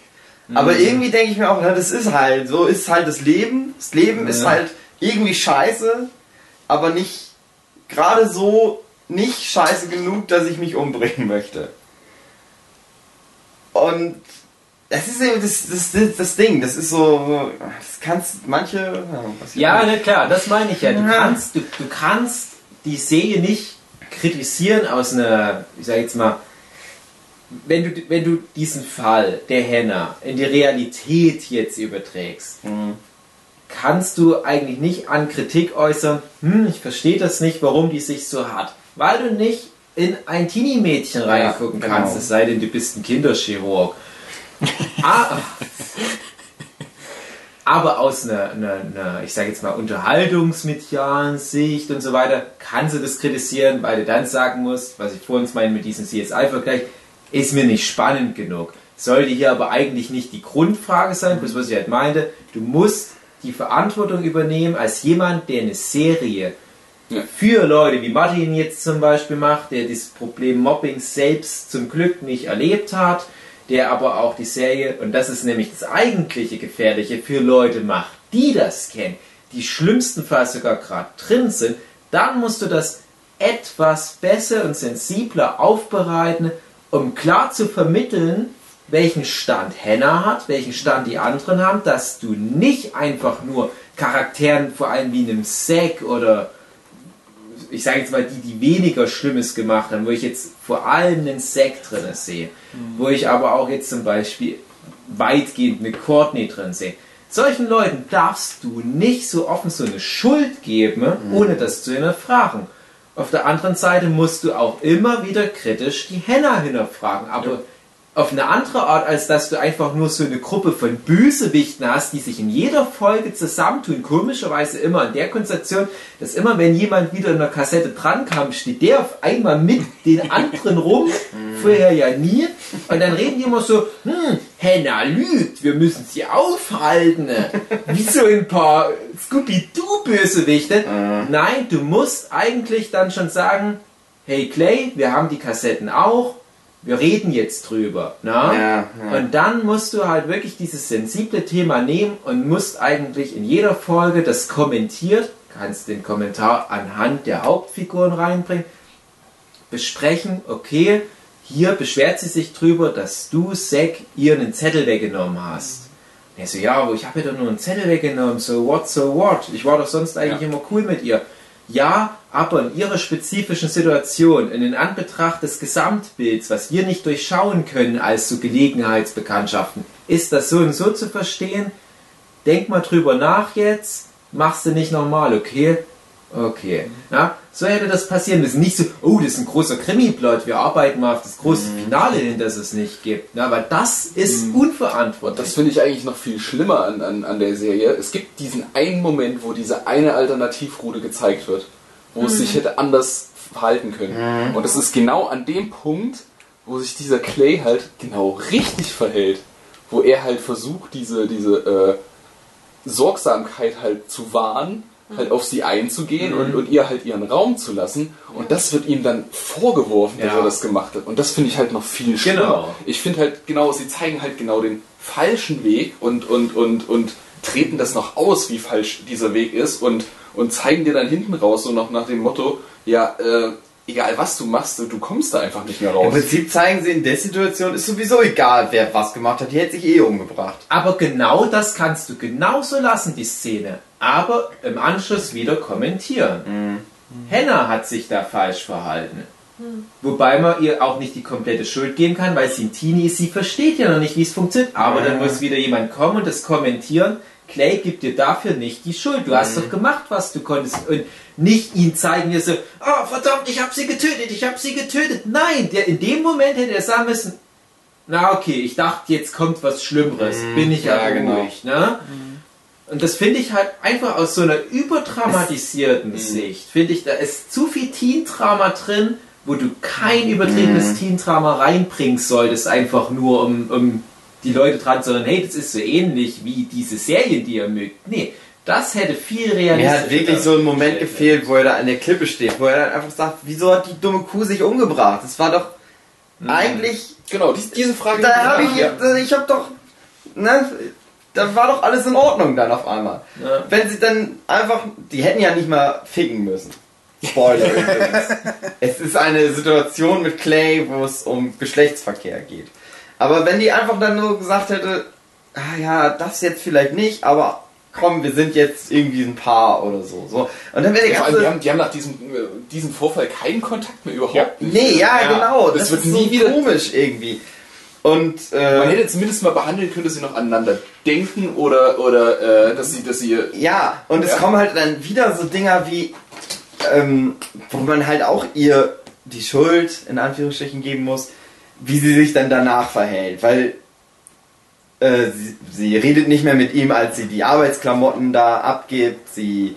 Aber irgendwie denke ich mir auch, na, das ist halt, so ist halt das Leben. Das Leben ist Ja. halt irgendwie scheiße, aber nicht gerade so nicht scheiße genug, dass ich mich umbringen möchte. Und das ist eben das, das, das, das Ding, das ist so, das kannst manche. Ja, Ja, ne, klar, das meine ich ja. Du kannst, du, du kannst die Serie nicht kritisieren aus einer, ich sag jetzt mal, wenn du, wenn du diesen Fall der Henna in die Realität jetzt überträgst, kannst du eigentlich nicht an Kritik äußern, hm, ich verstehe das nicht, warum die sich so hat. Weil du nicht in ein Teenie-Mädchen reingucken genau. kannst, es sei denn, du bist ein Kinderchirurg. ah, aber aus einer, einer, einer ich sage jetzt mal, unterhaltungsmedialen Sicht und so weiter, kannst du das kritisieren, weil du dann sagen musst, was ich vorhin meine mit diesem CSI-Vergleich, ist mir nicht spannend genug. Sollte hier aber eigentlich nicht die Grundfrage sein, bloß was ich halt meinte, du musst die Verantwortung übernehmen als jemand, der eine Serie Ja. für Leute wie Martin jetzt zum Beispiel macht, der das Problem Mobbing selbst zum Glück nicht erlebt hat, der aber auch die Serie, und das ist nämlich das eigentliche Gefährliche, für Leute macht, die das kennen, die schlimmstenfalls sogar gerade drin sind, dann musst du das etwas besser und sensibler aufbereiten, um klar zu vermitteln, welchen Stand Henna hat, welchen Stand die anderen haben, dass du nicht einfach nur Charakteren, vor allem wie einem Zack oder ich sage jetzt mal die, die weniger Schlimmes gemacht haben, wo ich jetzt vor allem einen Zack drin sehe, wo ich aber auch jetzt zum Beispiel weitgehend eine Courtney drin sehe. Solchen Leuten darfst du nicht so offen so eine Schuld geben, ohne das zu hinterfragen. Auf der anderen Seite musst du auch immer wieder kritisch die Henna hinterfragen, aber auf eine andere Art, als dass du einfach nur so eine Gruppe von Bösewichten hast, die sich in jeder Folge zusammentun. Komischerweise immer in der Konstellation, dass immer, wenn jemand wieder in der Kassette drankam, steht der auf einmal mit den anderen rum. Vorher ja nie. Und dann reden die immer so, hm, Henna lügt, wir müssen sie aufhalten. Wie so ein paar Scooby-Doo-Bösewichte. Nein, du musst eigentlich dann schon sagen, hey Clay, wir haben die Kassetten auch, wir reden jetzt drüber. Ja, ja. Und dann musst du halt wirklich dieses sensible Thema nehmen und musst eigentlich in jeder Folge das kommentiert, kannst den Kommentar anhand der Hauptfiguren reinbringen, besprechen, okay, hier beschwert sie sich drüber, dass du, Zack, ihr einen Zettel weggenommen hast. Und er so, ja, aber ich habe ihr doch nur einen Zettel weggenommen, so what, so what? Ich war doch sonst eigentlich immer cool mit ihr. Ja, aber in ihrer spezifischen Situation, in den Anbetracht des Gesamtbilds, was wir nicht durchschauen können als so Gelegenheitsbekanntschaften, ist das so und so zu verstehen. Denk mal drüber nach jetzt, machst du nicht normal, okay? Okay. Ja, so hätte das passieren müssen. Nicht so, oh, das ist ein großer Krimi-Plot, wir arbeiten mal auf das große Finale hin, das es nicht gibt. Na, weil das ist unverantwortlich. Das finde ich eigentlich noch viel schlimmer an, an, an der Serie. Es gibt diesen einen Moment, wo diese eine Alternativroute gezeigt wird, wo es sich hätte anders verhalten können. Und es ist genau an dem Punkt, wo sich dieser Clay halt genau richtig verhält. Wo er halt versucht, diese, diese äh, Sorgsamkeit halt zu wahren, halt auf sie einzugehen und, und ihr halt ihren Raum zu lassen. Und das wird ihm dann vorgeworfen, dass Ja. er das gemacht hat. Und das finde ich halt noch viel schlimmer. Genau. Ich finde halt genau, sie zeigen halt genau den falschen Weg und, und, und, und treten das noch aus, wie falsch dieser Weg ist und, und zeigen dir dann hinten raus, so noch nach dem Motto, ja, äh, egal was du machst, du kommst da einfach nicht mehr Im raus. Prinzip zeigen sie in der Situation, ist sowieso egal, wer was gemacht hat. Die hätte sich eh umgebracht. Aber genau das kannst du genauso lassen, die Szene. Aber im Anschluss wieder kommentieren. Henna hat sich da falsch verhalten. Wobei man ihr auch nicht die komplette Schuld geben kann, weil sie ein Teenie ist. Sie versteht ja noch nicht, wie es funktioniert. Aber dann muss wieder jemand kommen und das kommentieren. Clay gibt dir dafür nicht die Schuld. Du hast doch gemacht, was du konntest. Und nicht ihn zeigen, wie so, oh verdammt, ich habe sie getötet, ich habe sie getötet. Nein, der, in dem Moment hätte er sagen müssen, na okay, ich dachte, jetzt kommt was Schlimmeres. Bin ich ja, ja, genau. ruhig. Ne? Und das finde ich halt einfach aus so einer überdramatisierten Sicht, finde ich, da ist zu viel Teen-Drama drin, wo du kein übertriebenes Teen-Drama reinbringen solltest, einfach nur um, um die Leute dran erinnern, hey, das ist so ähnlich wie diese Serien, die ihr mögt. Nee, das hätte viel realistischer Mir hat wirklich so ein Moment gefehlt, wo er da an der Klippe steht, wo er dann einfach sagt, wieso hat die dumme Kuh sich umgebracht? Das war doch eigentlich, Genau, dies, diese Frage. da habe ich, ja. ich habe doch, ne, da war doch alles in Ordnung dann auf einmal. Ja. Wenn sie dann einfach, die hätten ja nicht mal ficken müssen. Spoiler übrigens. Es ist eine Situation mit Clay, wo es um Geschlechtsverkehr geht. Aber wenn die einfach dann nur gesagt hätte, ah ja, das jetzt vielleicht nicht, aber komm, wir sind jetzt irgendwie ein Paar oder so. so. Und dann wäre der Ja, vor allem, die, ganze... haben, die haben nach diesem, äh, diesem Vorfall keinen Kontakt mehr überhaupt Ja. Nee, ja, Ja, genau. das Das, wird ist nie so wieder- komisch irgendwie. Und äh, Man hätte zumindest mal behandeln können, dass sie noch aneinander denken oder, oder äh, dass sie, dass sie Ja, und es Ja. kommen halt dann wieder so Dinger wie, ähm, wo man halt auch ihr die Schuld in Anführungsstrichen geben muss, wie sie sich dann danach verhält, weil äh, sie, sie redet nicht mehr mit ihm, als sie die Arbeitsklamotten da abgibt, sie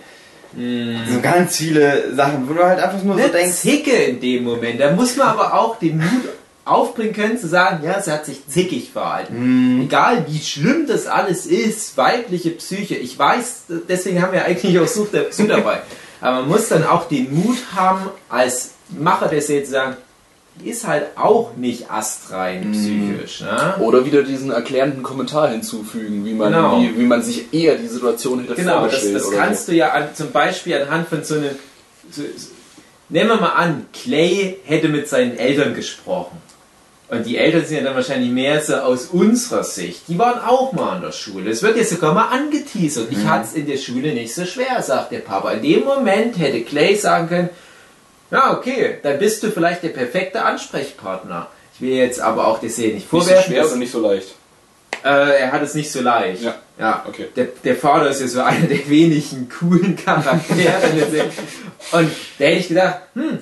so ganz viele Sachen, wo du halt einfach nur so Eine denkst, Zicke in dem Moment. Da muss man aber auch den Mut aufbringen können, zu sagen, ja, sie hat sich zickig verhalten. Egal wie schlimm das alles ist, weibliche Psyche, ich weiß, deswegen haben wir eigentlich auch Sue dabei. Aber man muss dann auch den Mut haben, als Macher der Serie zu sagen, die ist halt auch nicht astrein psychisch. Ne? oder wieder diesen erklärenden Kommentar hinzufügen, wie man, Genau. wie, wie man sich eher die Situation hätte Genau, das, das kannst so. du ja an, zum Beispiel anhand von so einem. So, so, nehmen wir mal an, Clay hätte mit seinen Eltern gesprochen. Und die Eltern sind ja dann wahrscheinlich mehr so aus unserer Sicht. Die waren auch mal an der Schule. Es wird ja sogar mal angeteasert. Ich hatte es in der Schule nicht so schwer, sagt der Papa. In dem Moment hätte Clay sagen können, ja, okay, dann bist du vielleicht der perfekte Ansprechpartner. Ich will jetzt aber auch der Serie nicht Nicht so vorwerfen. schwer oder nicht so leicht. äh, er hat es nicht so leicht. Ja. ja. Okay. Der, der Vater ist ja so einer der wenigen coolen Charaktere. Und da hätte ich gedacht, hm,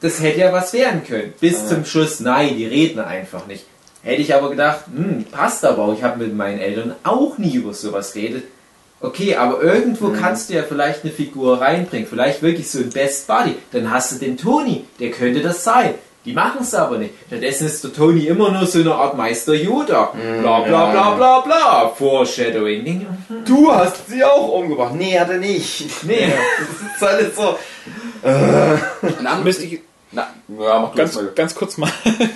das hätte ja was werden können. Bis zum Schluss, nein, die reden einfach nicht. Hätte ich aber gedacht, hm, passt aber auch. Ich habe mit meinen Eltern auch nie über sowas geredet. Okay, aber irgendwo kannst du ja vielleicht eine Figur reinbringen. Vielleicht wirklich so ein Best Buddy. Dann hast du den Tony. Der könnte das sein. Die machen es aber nicht. Stattdessen ist der Tony immer nur so eine Art Meister Yoda. Bla bla bla bla bla. Foreshadowing. Du hast sie auch umgebracht. Nee, hat er nicht. Nee. Das ist alles so. Anderes- Müsste ich Na, ja, mach du ganz, mal. ganz kurz mal, weil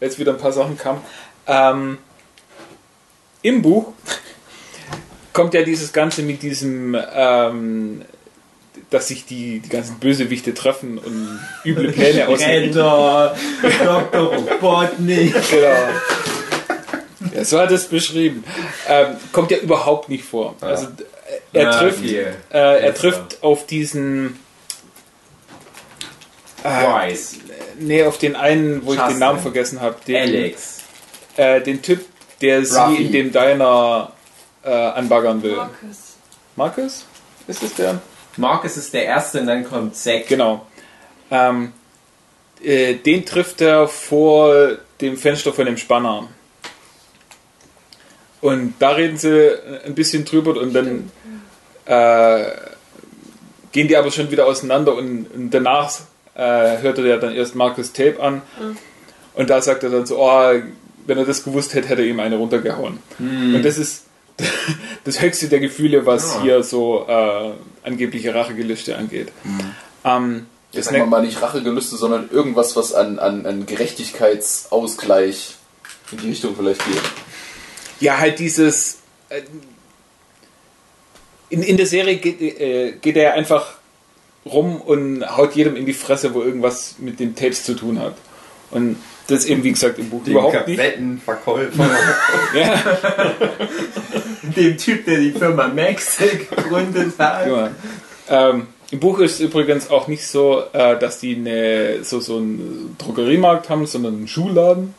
jetzt wieder ein paar Sachen kamen. Ähm, Im Buch kommt ja dieses Ganze mit diesem, ähm, dass sich die, die ganzen Bösewichte treffen und üble Pläne. Renner, Dr. Robotnik. Genau. Ja, so hat es beschrieben. Ähm, kommt ja überhaupt nicht vor. Also äh, er trifft, äh, er trifft auf diesen, Wise. nee, auf den einen, wo ich Justin. den Namen vergessen habe, den, Alex. äh, den Typ, der sie Ruffy. in dem Diner äh, anbaggern will. Marcus. Marcus? Ist es der? Marcus ist der Erste und dann kommt Zack. Genau. Ähm, äh, den trifft er vor dem Fenster von dem Spanner. Und da reden sie ein bisschen drüber und dann äh, gehen die aber schon wieder auseinander und, und danach äh, hört er ja dann erst Marcus Tape an und da sagt er dann so, oh, wenn er das gewusst hätte, hätte er ihm eine runtergehauen. Und das ist das höchste der Gefühle, was Ja. hier so äh, angebliche Rachegelüste angeht. Ähm, Jetzt das sagen wir mal nicht Rachegelüste, sondern irgendwas, was an, an, an Gerechtigkeitsausgleich in die Richtung vielleicht geht. Ja, halt dieses. äh, In, in der Serie geht, äh, geht er einfach rum und haut jedem in die Fresse, wo irgendwas mit den Tapes zu tun hat. Und das eben, wie gesagt, im Buch Den überhaupt nicht. Kassettenverkäufer. Ja, Dem Typ, der die Firma Max gegründet hat. ja. Ähm, Im Buch ist übrigens auch nicht so, äh, dass die eine, so, so einen Drogeriemarkt haben, sondern einen Schuhladen.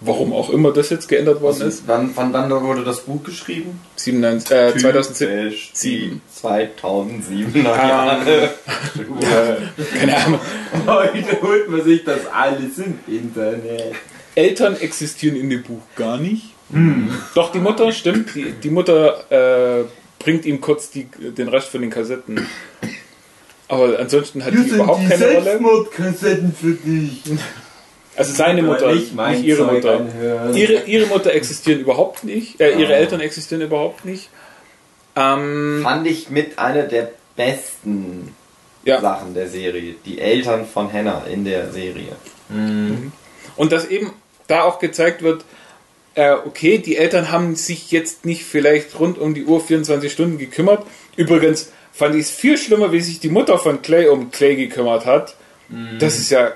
Warum auch immer das jetzt geändert worden ist. wann, wann, wann wurde das Buch geschrieben? 97, äh, 2007. Typisch die sieben. 2007er Ah. Jahre. Keine Ahnung. Heute holt man sich das alles im Internet. Eltern existieren in dem Buch gar nicht. Doch, die Mutter, stimmt. Die, die Mutter äh, bringt ihm kurz die, den Rest von den Kassetten. Aber ansonsten hat die überhaupt keine Rolle. Selbstmordkassetten für dich. Also seine Mutter, nicht, mein ihre Zeug Mutter. anhören. Ihre, ihre Mutter existieren überhaupt nicht. Äh, ihre Eltern existieren überhaupt nicht. Ähm, Fand ich mit einer der besten ja. Sachen der Serie. Die Eltern von Hannah in der Serie. Und dass eben da auch gezeigt wird, äh, okay, die Eltern haben sich jetzt nicht vielleicht rund um die Uhr 24 Stunden gekümmert. Übrigens fand ich es viel schlimmer, wie sich die Mutter von Clay um Clay gekümmert hat. Das ist ja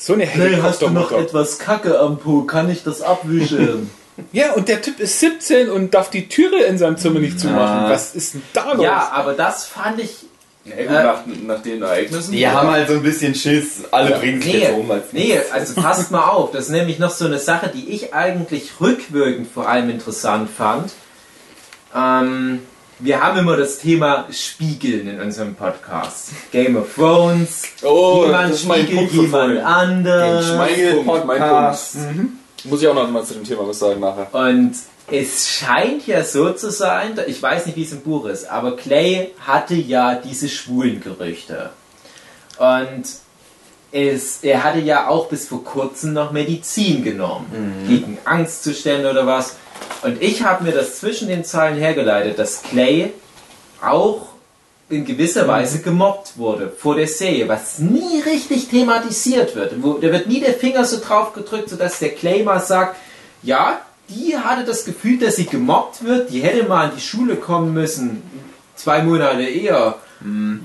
so eine Helikoptermutter. etwas Kacke am Po? Kann ich das abwischen? Ja, und der Typ ist 17 und darf die Türe in seinem Zimmer nicht zumachen. Was ist denn da los? ja, aber das fand ich. Ja, gut, nach, nach den Ereignissen. Die haben halt so ein bisschen Schiss. Alle bringen sich Nee, jetzt um als nee, also passt mal auf. Das ist nämlich noch so eine Sache, die ich eigentlich rückwirkend vor allem interessant fand. Ähm, wir haben immer das Thema Spiegeln in unserem Podcast. Game of Thrones. Oh, jemand das ist mein spiegelt jemand anders. Mein Punkt, mein Podcast. Punkt. Muss ich auch noch mal zu dem Thema was sagen nachher. Und es scheint ja so zu sein, ich weiß nicht, wie es im Buch ist, aber Clay hatte ja diese schwulen Gerüchte. Und es, er hatte ja auch bis vor kurzem noch Medizin genommen. Gegen Angstzustände oder was. Und ich habe mir das zwischen den Zeilen hergeleitet, dass Clay auch in gewisser Weise gemobbt wurde vor der Serie, was nie richtig thematisiert wird. Da wird nie der Finger so drauf gedrückt, sodass der Clay mal sagt, ja, die hatte das Gefühl, dass sie gemobbt wird, die hätte mal in die Schule kommen müssen, zwei Monate eher,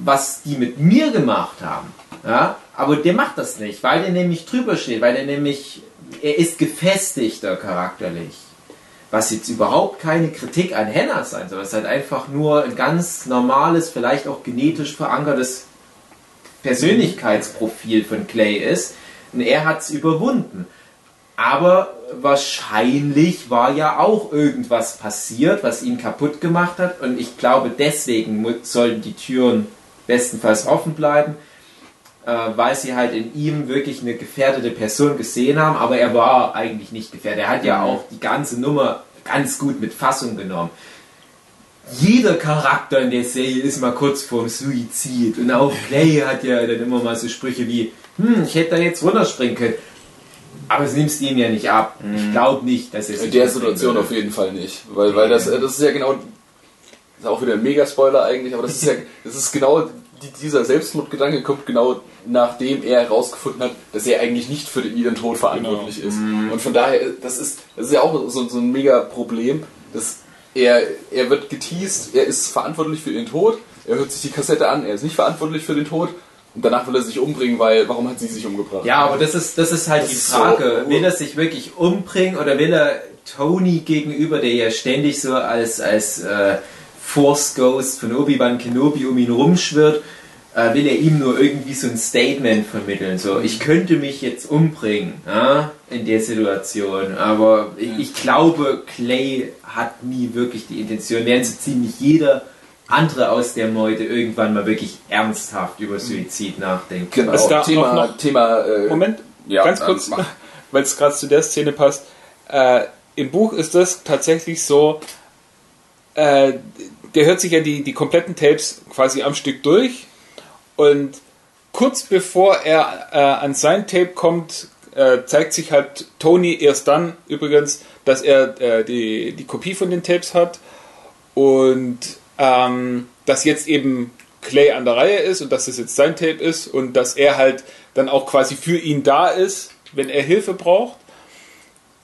was die mit mir gemacht haben. Ja, aber der macht das nicht, weil der nämlich drüber steht, weil der nämlich, er ist gefestigter charakterlich. Was jetzt überhaupt keine Kritik an Hannah sein soll, es ist halt einfach nur ein ganz normales, vielleicht auch genetisch verankertes Persönlichkeitsprofil von Clay ist. Und er hat es überwunden. Aber wahrscheinlich war ja auch irgendwas passiert, was ihn kaputt gemacht hat. Und ich glaube, deswegen sollten die Türen bestenfalls offen bleiben. Äh, weil sie halt in ihm wirklich eine gefährdete Person gesehen haben, aber er war eigentlich nicht gefährdet. Er hat ja auch die ganze Nummer ganz gut mit Fassung genommen. Jeder Charakter in der Serie ist mal kurz vorm Suizid und auch Clay hat ja dann immer mal so Sprüche wie, hm, ich hätte da jetzt runterspringen können. Aber es nimmst ihm ja nicht ab. Ich glaube nicht, dass es In der Situation auf jeden Fall nicht. Weil, weil das, äh, das ist ja genau. Das ist auch wieder ein Mega-Spoiler eigentlich, aber das ist ja. Das ist genau. Die- Dieser Selbstmordgedanke kommt genau nachdem er herausgefunden hat, dass er eigentlich nicht für ihren Tod verantwortlich ist. Und von daher, das ist, das ist ja auch so, so ein mega Problem, dass er, er wird geteased, er ist verantwortlich für ihren Tod, er hört sich die Kassette an, er ist nicht verantwortlich für den Tod und danach will er sich umbringen, weil warum hat sie sich umgebracht? Ja, aber das ist, das ist halt Das die Frage. so- will er sich wirklich umbringen oder will er Tony gegenüber, der ja ständig so als, als äh, Force Ghost von Obi-Wan Kenobi um ihn rumschwirrt, äh, will er ihm nur irgendwie so ein Statement vermitteln. So, ich könnte mich jetzt umbringen ja, in der Situation, aber ich, ich glaube, Clay hat nie wirklich die Intention, während so ziemlich jeder andere aus der Meute irgendwann mal wirklich ernsthaft über Suizid nachdenkt. Genau, Was da Thema, auch noch- Thema äh, Moment, Ja, ganz ähm, kurz, weil es gerade zu der Szene passt. Äh, Im Buch ist das tatsächlich so, äh, der hört sich ja die, die kompletten Tapes quasi am Stück durch. Und kurz bevor er äh, an sein Tape kommt, äh, zeigt sich halt Tony erst dann übrigens, dass er äh, die, die Kopie von den Tapes hat. Und ähm, dass jetzt eben Clay an der Reihe ist und dass das jetzt sein Tape ist und dass er halt dann auch quasi für ihn da ist, wenn er Hilfe braucht,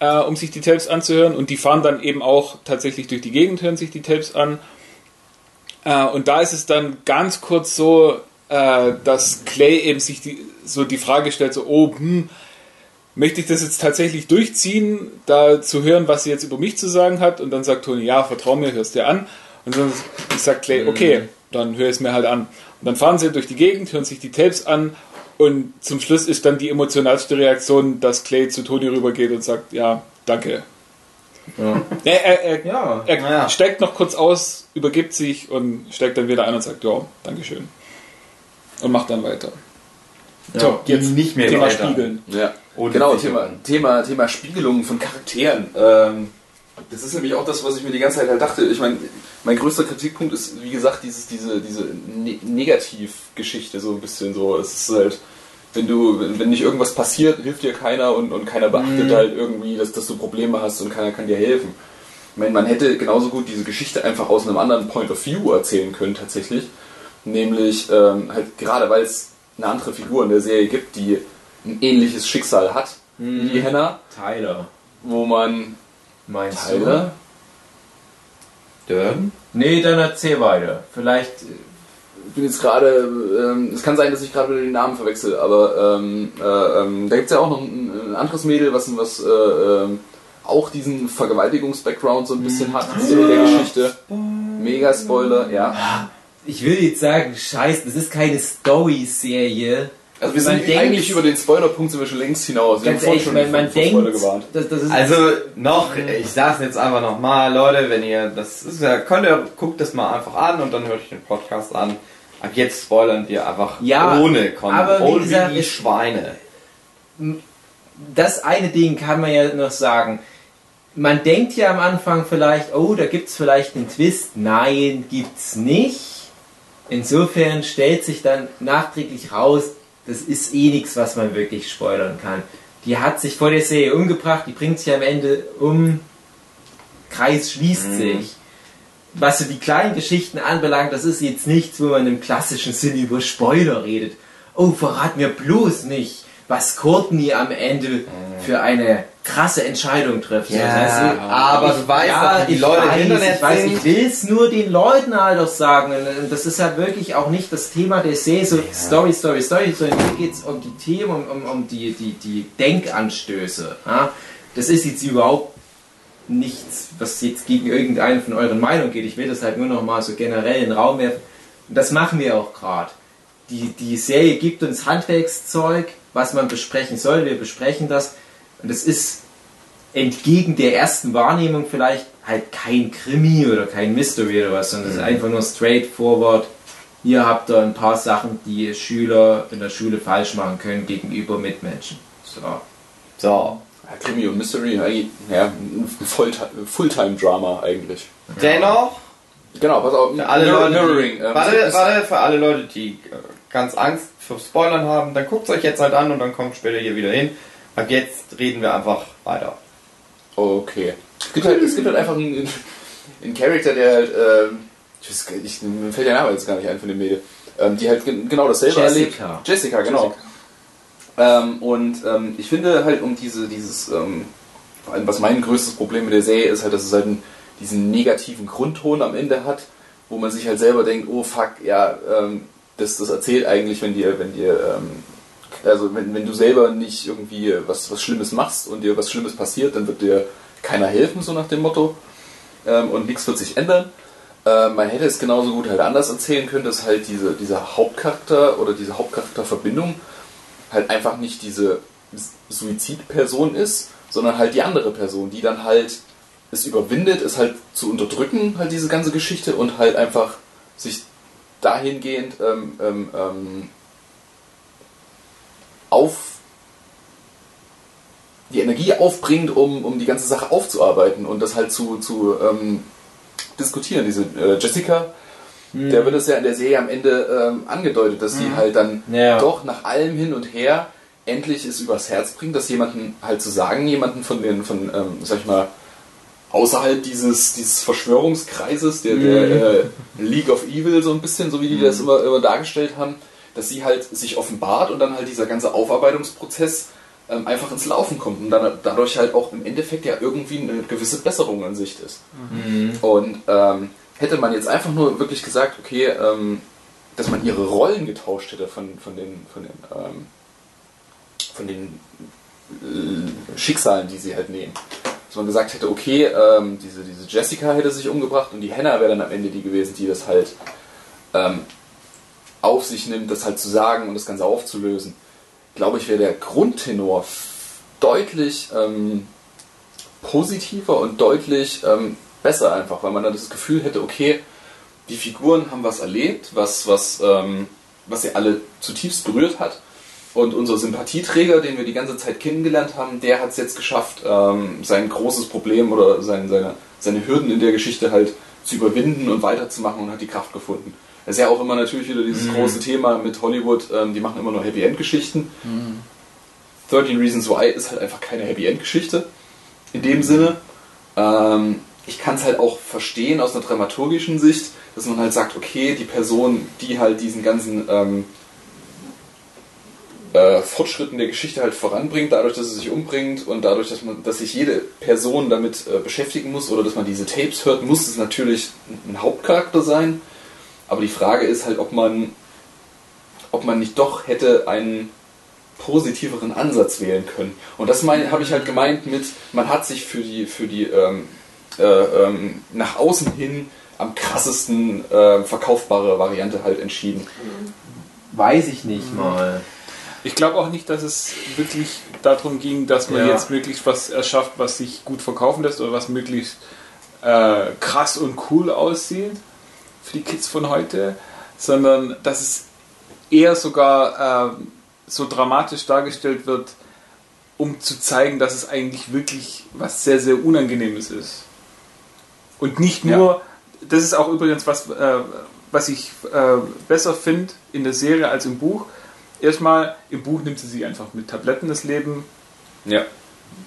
äh, um sich die Tapes anzuhören. Und die fahren dann eben auch tatsächlich durch die Gegend, hören sich die Tapes an. Äh, und da ist es dann ganz kurz so, äh, dass Clay eben sich die, so die Frage stellt, so, oh, hm, möchte ich das jetzt tatsächlich durchziehen, da zu hören, was sie jetzt über mich zu sagen hat? Und dann sagt Tony, ja, vertrau mir, hörst dir an. Und dann sagt Clay, okay, dann höre ich es mir halt an. Und dann fahren sie durch die Gegend, hören sich die Tapes an und zum Schluss ist dann die emotionalste Reaktion, dass Clay zu Tony rübergeht und sagt, ja, danke. Ja. Er, er, er, Ja. er Ja. steigt noch kurz aus, übergibt sich und steigt dann wieder ein und sagt, ja, Dankeschön. Und macht dann weiter. So, Jetzt nicht mehr Thema weiter. Spiegeln. Ja, Ohne genau. Thema, Thema, Thema Spiegelung von Charakteren. Ähm, das ist nämlich auch das, was ich mir die ganze Zeit halt dachte. Ich meine, mein größter Kritikpunkt ist, wie gesagt, dieses, diese, diese ne Negativgeschichte so ein bisschen so. Es ist halt, wenn du, wenn, nicht irgendwas passiert, hilft dir keiner und, und keiner beachtet halt irgendwie, dass, dass du Probleme hast und keiner kann dir helfen. Ich meine, man hätte genauso gut diese Geschichte einfach aus einem anderen Point of View erzählen können tatsächlich. Nämlich ähm, halt gerade weil es eine andere Figur in der Serie gibt, die ein ähnliches Schicksal hat wie die Henna, Tyler, wo man meinst Tyler, du? Nee, dann erzähl weiter. Vielleicht. ich bin jetzt gerade, ähm, es kann sein, dass ich gerade wieder den Namen verwechsel, aber ähm, äh, ähm, da gibt es ja auch noch ein, ein anderes Mädel, was, was äh, ähm, auch diesen Vergewaltigungs-Background so ein bisschen hat in der Geschichte. Mega Spoiler, ja. Ich will jetzt sagen, scheiße, das ist keine Story-Serie. Also wir Man sind denkt- eigentlich über den Spoilerpunkt sind wir schon längst hinaus. Wir haben vorhin ehrlich, man, man Spoiler denkt, gewarnt. das, das ist Also noch, ich sag's jetzt einfach nochmal, Leute, wenn ihr das ist ja, könnt ihr, guckt das mal einfach an und dann hört euch den Podcast an. Ab jetzt spoilern wir einfach Ja, ohne Con aber wie ohne gesagt, wie die es- Schweine. das eine Ding kann man ja noch sagen. Man denkt ja am Anfang vielleicht, oh, da gibt's vielleicht einen Twist. Nein, gibt's nicht. Insofern stellt sich dann nachträglich raus, das ist eh nichts, was man wirklich spoilern kann. Die hat sich vor der Serie umgebracht, die bringt sich am Ende um. Kreis schließt sich. Was so die kleinen Geschichten anbelangt, das ist jetzt nichts, wo man im klassischen Sinne über Spoiler redet. Oh, verrat mir bloß nicht, was Courtney am Ende für eine krasse Entscheidung trifft. Ja, Also, aber du weißt wie die Leute weiß, Internet ich weiß, ich will es nur den Leuten halt auch sagen. Und das ist halt wirklich auch nicht das Thema der Serie, so Story, Story, Story, sondern hier geht es um die Themen, um, um, um die, die, die Denkanstöße. Ja? Das ist jetzt überhaupt nichts, was jetzt gegen irgendeine von euren Meinungen geht. Ich will das halt nur noch mal so generell in den Raum werfen. Und das machen wir auch gerade. Die, die Serie gibt uns Handwerkszeug, was man besprechen soll. Wir besprechen das. Und es ist entgegen der ersten Wahrnehmung vielleicht halt kein Krimi oder kein Mystery oder was, sondern es ist einfach nur straightforward hier habt ihr ein paar Sachen, die Schüler in der Schule falsch machen können gegenüber Mitmenschen. So. So. Ja, Krimi und Mystery, eigentlich, ja, ein Fullti- Fulltime-Drama eigentlich. Dennoch, Genau, pass auf. für alle Mirror- Leute, Mirroring. die, ähm, warte, es- warte, für alle Leute, die äh, ganz Angst vor Spoilern haben, dann guckt euch jetzt halt an und dann kommt später hier wieder hin. Ab jetzt reden wir einfach weiter. Okay. Es gibt halt, es gibt halt einfach einen, einen Charakter, der halt, ähm, ich weiß, nicht, mir fällt der Name jetzt gar nicht ein von dem Mädel, ähm, die halt gen- genau dasselbe Jessica. erlebt. Jessica, genau. Ähm, und ähm, ich finde halt um diese, dieses, ähm, was mein größtes Problem mit der Serie ist halt, dass es halt einen, diesen negativen Grundton am Ende hat, wo man sich halt selber denkt, oh fuck, ja, ähm, das, das erzählt eigentlich, wenn dir, wenn dir, ähm, also wenn, wenn du selber nicht irgendwie was, was Schlimmes machst und dir was Schlimmes passiert, dann wird dir keiner helfen, so nach dem Motto. Ähm, und nichts wird sich ändern. Äh, man hätte es genauso gut halt anders erzählen können, dass halt diese, dieser Hauptcharakter oder diese Hauptcharakterverbindung halt einfach nicht diese Suizidperson ist, sondern halt die andere Person, die dann halt es überwindet, es halt zu unterdrücken, halt diese ganze Geschichte und halt einfach sich dahingehend ähm, ähm, ähm, auf die Energie aufbringt, um, um die ganze Sache aufzuarbeiten und das halt zu, zu ähm, diskutieren. Diese äh, Jessica, der wird es ja in der Serie am Ende ähm, angedeutet, dass sie halt dann Ja. doch nach allem hin und her endlich es übers Herz bringt, das jemanden halt zu sagen, jemanden von den, von, ähm, sag ich mal, außerhalb dieses, dieses Verschwörungskreises, der, der äh, League of Evil so ein bisschen, so wie die das immer, immer dargestellt haben, dass sie halt sich offenbart und dann halt dieser ganze Aufarbeitungsprozess ähm, einfach ins Laufen kommt und dann dadurch halt auch im Endeffekt ja irgendwie eine gewisse Besserung in Sicht ist. Und ähm, hätte man jetzt einfach nur wirklich gesagt, okay, ähm, dass man ihre Rollen getauscht hätte von, von den, von den, ähm, von den äh, Schicksalen, die sie halt nehmen. Dass man gesagt hätte, okay, ähm, diese, diese Jessica hätte sich umgebracht und die Hannah wäre dann am Ende die gewesen, die das halt ähm, auf sich nimmt, das halt zu sagen und das Ganze aufzulösen. Glaube ich, wäre der Grundtenor deutlich ähm, positiver und deutlich ähm, besser einfach, weil man dann das Gefühl hätte, okay, die Figuren haben was erlebt, was, was, ähm, was sie alle zutiefst berührt hat. Und unser Sympathieträger, den wir die ganze Zeit kennengelernt haben, der hat es jetzt geschafft, ähm, sein großes Problem oder sein, seine, seine Hürden in der Geschichte halt zu überwinden und weiterzumachen und hat die Kraft gefunden. Das ist ja auch immer natürlich wieder dieses große Thema mit Hollywood, ähm, die machen immer nur Happy End Geschichten. 13 Reasons Why ist halt einfach keine Happy End Geschichte. In dem Sinne, ähm, ich kann es halt auch verstehen aus einer dramaturgischen Sicht, dass man halt sagt, okay, die Person, die halt diesen ganzen ähm, äh, Fortschritt in der Geschichte halt voranbringt, dadurch, dass sie sich umbringt und dadurch, dass man, dass sich jede Person damit äh, beschäftigen muss oder dass man diese Tapes hört, muss es natürlich ein Hauptcharakter sein. Aber die Frage ist halt, ob man, ob man nicht doch hätte einen positiveren Ansatz wählen können. Und das habe ich halt gemeint mit, man hat sich für die, für die ähm, äh, ähm, nach außen hin am krassesten äh, verkaufbare Variante halt entschieden. Weiß ich nicht mal. Ich glaube auch nicht, dass es wirklich darum ging, dass man Ja. jetzt möglichst was erschafft, was sich gut verkaufen lässt oder was möglichst äh, krass und cool aussieht für die Kids von heute, sondern dass es eher sogar äh, so dramatisch dargestellt wird, um zu zeigen, dass es eigentlich wirklich was sehr, sehr Unangenehmes ist. Und nicht nur, das ist auch übrigens was, äh, was ich äh, besser finde in der Serie als im Buch. Erstmal, im Buch nimmt sie sich einfach mit Tabletten das Leben. Ja.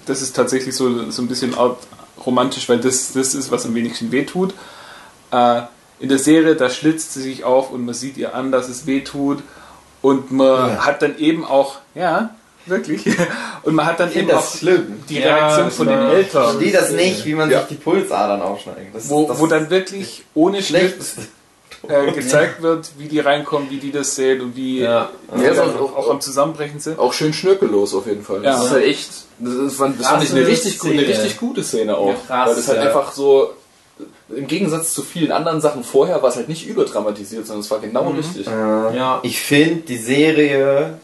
Das ist tatsächlich so, so ein bisschen art romantisch, weil das, das ist, was am wenigsten wehtut. Äh, in der Serie, da schlitzt sie sich auf und man sieht ihr an, dass es wehtut. Und man Ja. hat dann eben auch, ja, wirklich. Und man hat dann Ich eben auch das schlimm. die Ja, Reaktion von den na, Ich Eltern, verstehe das nicht, wie man Ja. sich die Pulsadern aufschneidet. Das, wo, das wo dann wirklich ohne Schnitt schlecht äh, gezeigt wird, wie die reinkommen, wie die das sehen und wie Ja. die Ja, dann auch- auch, auch am Zusammenbrechen sind. Auch schön schnürkellos auf jeden Fall. Ja. Das ist halt echt, das, ist, fand- das fand ich eine richtig, gu- eine richtig gute Szene auch. Ja, krass, weil das halt ja. einfach so, im Gegensatz zu vielen anderen Sachen vorher, war es halt nicht überdramatisiert, sondern es war genau richtig. Ja. Ich finde, die Serie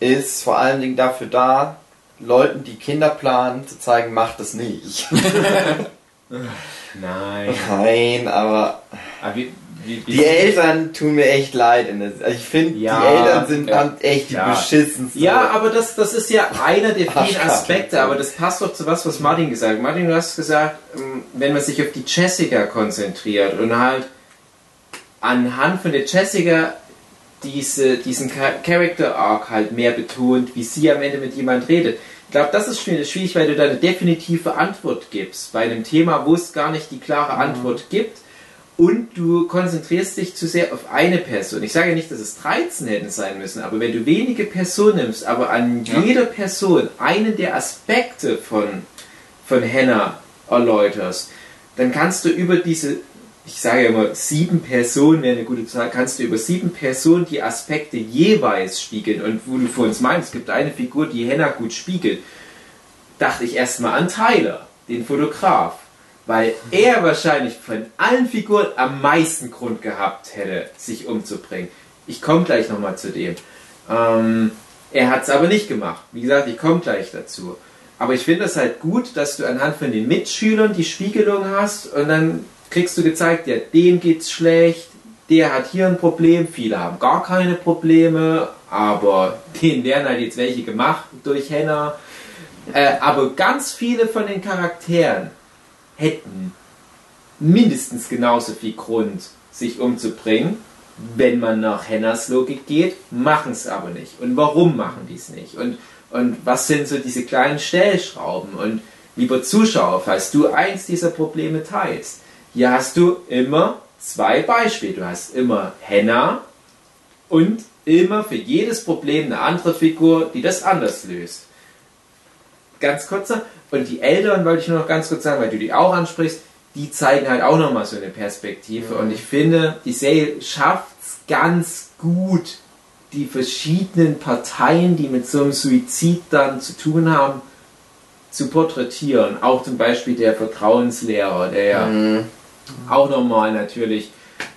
ist vor allen Dingen dafür da, Leuten, die Kinder planen, zu zeigen, macht es nicht. Nein. Nein, aber Aber wie, wie, wie Die Eltern tun mir echt leid. Also ich finde, Ja, die Eltern sind ja. echt die Ja. beschissensten. Ja, aber das, das ist ja einer der vielen. Aspekte, aber das passt doch zu was, was Martin gesagt hat. Martin, du hast gesagt, ähm, wenn man sich auf die Jessica konzentriert und halt anhand von der Jessica diese, diesen Cha- Character Arc halt mehr betont, wie sie am Ende mit jemand redet. Ich glaube, das ist schwierig, schwierig, weil du da eine definitive Antwort gibst bei einem Thema, wo es gar nicht die klare Antwort gibt und du konzentrierst dich zu sehr auf eine Person. Ich sage nicht, dass es 13 hätten sein müssen, aber wenn du wenige Personen nimmst, aber an jeder Person einen der Aspekte von, von Hannah erläuterst, dann kannst du über diese, ich sage ja immer, sieben Personen wäre eine gute Zahl, kannst du über sieben Personen die Aspekte jeweils spiegeln. Und wo du vor uns meinst, es gibt eine Figur, die Hannah gut spiegelt, dachte ich erstmal an Tyler, den Fotograf. Weil er wahrscheinlich von allen Figuren am meisten Grund gehabt hätte, sich umzubringen. Ich komme gleich nochmal zu dem. Ähm, er hat es aber nicht gemacht. Wie gesagt, ich komme gleich dazu. Aber ich finde es halt gut, dass du anhand von den Mitschülern die Spiegelung hast und dann kriegst du gezeigt, ja, dem geht's schlecht, der hat hier ein Problem, viele haben gar keine Probleme, aber denen werden halt jetzt welche gemacht durch Henna. Äh, aber ganz viele von den Charakteren hätten mindestens genauso viel Grund, sich umzubringen, wenn man nach Hennas Logik geht, machen es aber nicht. Und warum machen die es nicht? Und, und was sind so diese kleinen Stellschrauben? Und lieber Zuschauer, falls du eins dieser Probleme teilst, hier hast du immer zwei Beispiele. Du hast immer Henna und immer für jedes Problem eine andere Figur, die das anders löst. Ganz kurzer. Und die Eltern wollte ich nur noch ganz kurz sagen, weil du die auch ansprichst, die zeigen halt auch nochmal so eine Perspektive. Und ich finde, die Serie schafft es ganz gut, die verschiedenen Parteien, die mit so einem Suizid dann zu tun haben, zu porträtieren. Auch zum Beispiel der Vertrauenslehrer, der ja Mhm. auch nochmal natürlich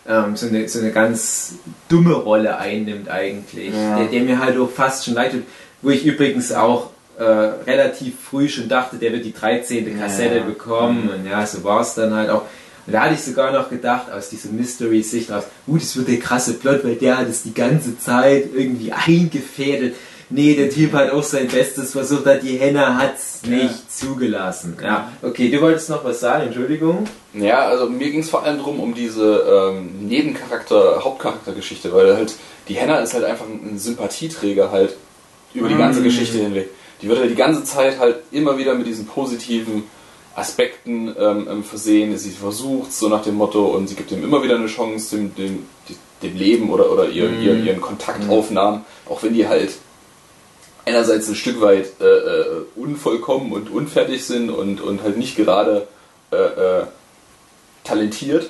ähm, so, eine, so eine ganz dumme Rolle einnimmt eigentlich. Ja. Der, der mir halt auch fast schon leid tut. Wo ich übrigens auch äh, relativ früh schon dachte, der wird die 13. Kassette Ja. bekommen. Und ja, so war es dann halt auch. Und da hatte ich sogar noch gedacht, aus dieser Mystery-Sicht raus, uh, das wird der krasse Plot, weil der hat es die ganze Zeit irgendwie eingefädelt. Nee, der Typ hat auch sein Bestes versucht, hat die Henne hat's nicht zugelassen. Ja, okay, du wolltest noch was sagen, Entschuldigung. Ja, also mir ging es vor allem drum um diese ähm, Nebencharakter, Hauptcharaktergeschichte, weil halt die Henna ist halt einfach ein Sympathieträger halt über die ganze Geschichte hinweg. Die wird halt die ganze Zeit halt immer wieder mit diesen positiven Aspekten ähm, ähm, versehen. Sie versucht so nach dem Motto und sie gibt ihm immer wieder eine Chance, dem, dem, dem Leben oder, oder ihren, ihren, ihren Kontaktaufnahmen, auch wenn die halt einerseits ein Stück weit äh, äh, unvollkommen und unfertig sind und, und halt nicht gerade äh, äh, talentiert,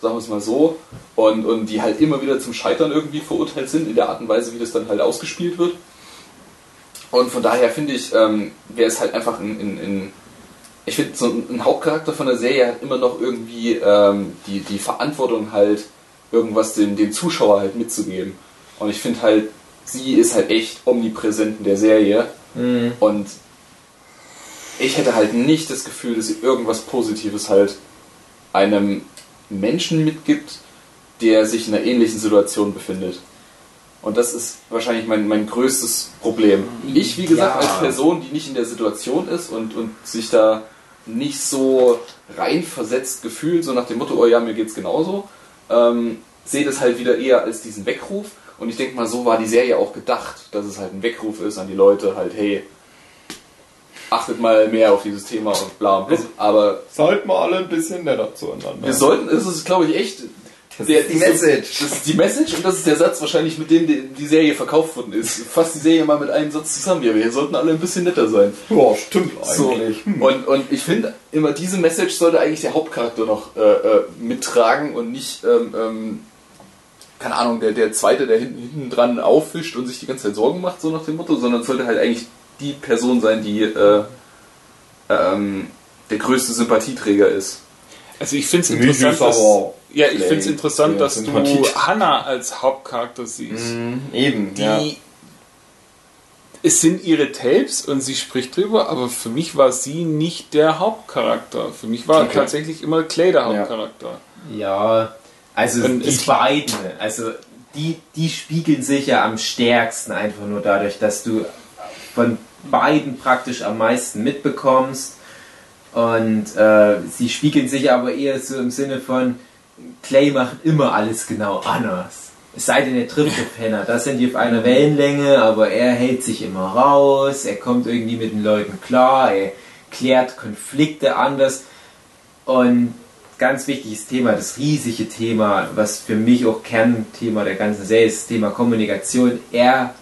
sagen wir es mal so, und, und die halt immer wieder zum Scheitern irgendwie verurteilt sind in der Art und Weise, wie das dann halt ausgespielt wird. Und von daher finde ich, ähm, wäre es halt einfach ein, ein, ein ich finde, so ein, ein Hauptcharakter von der Serie hat immer noch irgendwie ähm, die, die Verantwortung halt, irgendwas dem, dem Zuschauer halt mitzugeben. Und ich finde halt, sie ist halt echt omnipräsent in der Serie. Und ich hätte halt nicht das Gefühl, dass sie irgendwas Positives halt einem Menschen mitgibt, der sich in einer ähnlichen Situation befindet. Und das ist wahrscheinlich mein, mein größtes Problem. Ich, wie gesagt, Ja. als Person, die nicht in der Situation ist und, und sich da nicht so reinversetzt gefühlt, so nach dem Motto, oh ja, mir geht's genauso, ähm, sehe das halt wieder eher als diesen Weckruf. Und ich denke mal, so war die Serie auch gedacht, dass es halt ein Weckruf ist an die Leute, halt, hey, achtet mal mehr auf dieses Thema und bla und bla. Aber Sollten wir alle ein bisschen netter zueinander. wir sollten, es ist, glaube ich, echt. Das der- ist die Message. Das ist die Message und das ist der Satz wahrscheinlich, mit dem die, die Serie verkauft worden ist. Fasst die Serie mal mit einem Satz zusammen. Ja, wir sollten alle ein bisschen netter sein. Ja, stimmt So. eigentlich. Hm. Und, und ich finde, immer diese Message sollte eigentlich der Hauptcharakter noch äh, äh, mittragen und nicht, ähm, ähm, keine Ahnung, der, der Zweite, der hinten, hinten dran aufwischt und sich die ganze Zeit Sorgen macht, so nach dem Motto, sondern sollte halt eigentlich die Person sein, die äh, ähm, der größte Sympathieträger ist. Also ich finde es interessant, dass, aber ja, ich schlecht, find's interessant, ja, dass du. Hannah als Hauptcharakter siehst. Mhm, eben, Die ja. es sind ihre Tapes und sie spricht drüber, aber für mich war sie nicht der Hauptcharakter. Für mich war Okay. tatsächlich immer Clay der Hauptcharakter. Ja, Also Und die es- beiden, also die, die spiegeln sich ja am stärksten einfach nur dadurch, dass du von beiden praktisch am meisten mitbekommst. Und äh, sie spiegeln sich aber eher so im Sinne von, Clay macht immer alles genau anders. Es sei denn, er trifft auf Henna. Da sind die auf einer Wellenlänge, aber er hält sich immer raus, er kommt irgendwie mit den Leuten klar, er klärt Konflikte anders. Und ganz wichtiges Thema, das riesige Thema, was für mich auch Kernthema der ganzen Serie ist, das Thema Kommunikation. Er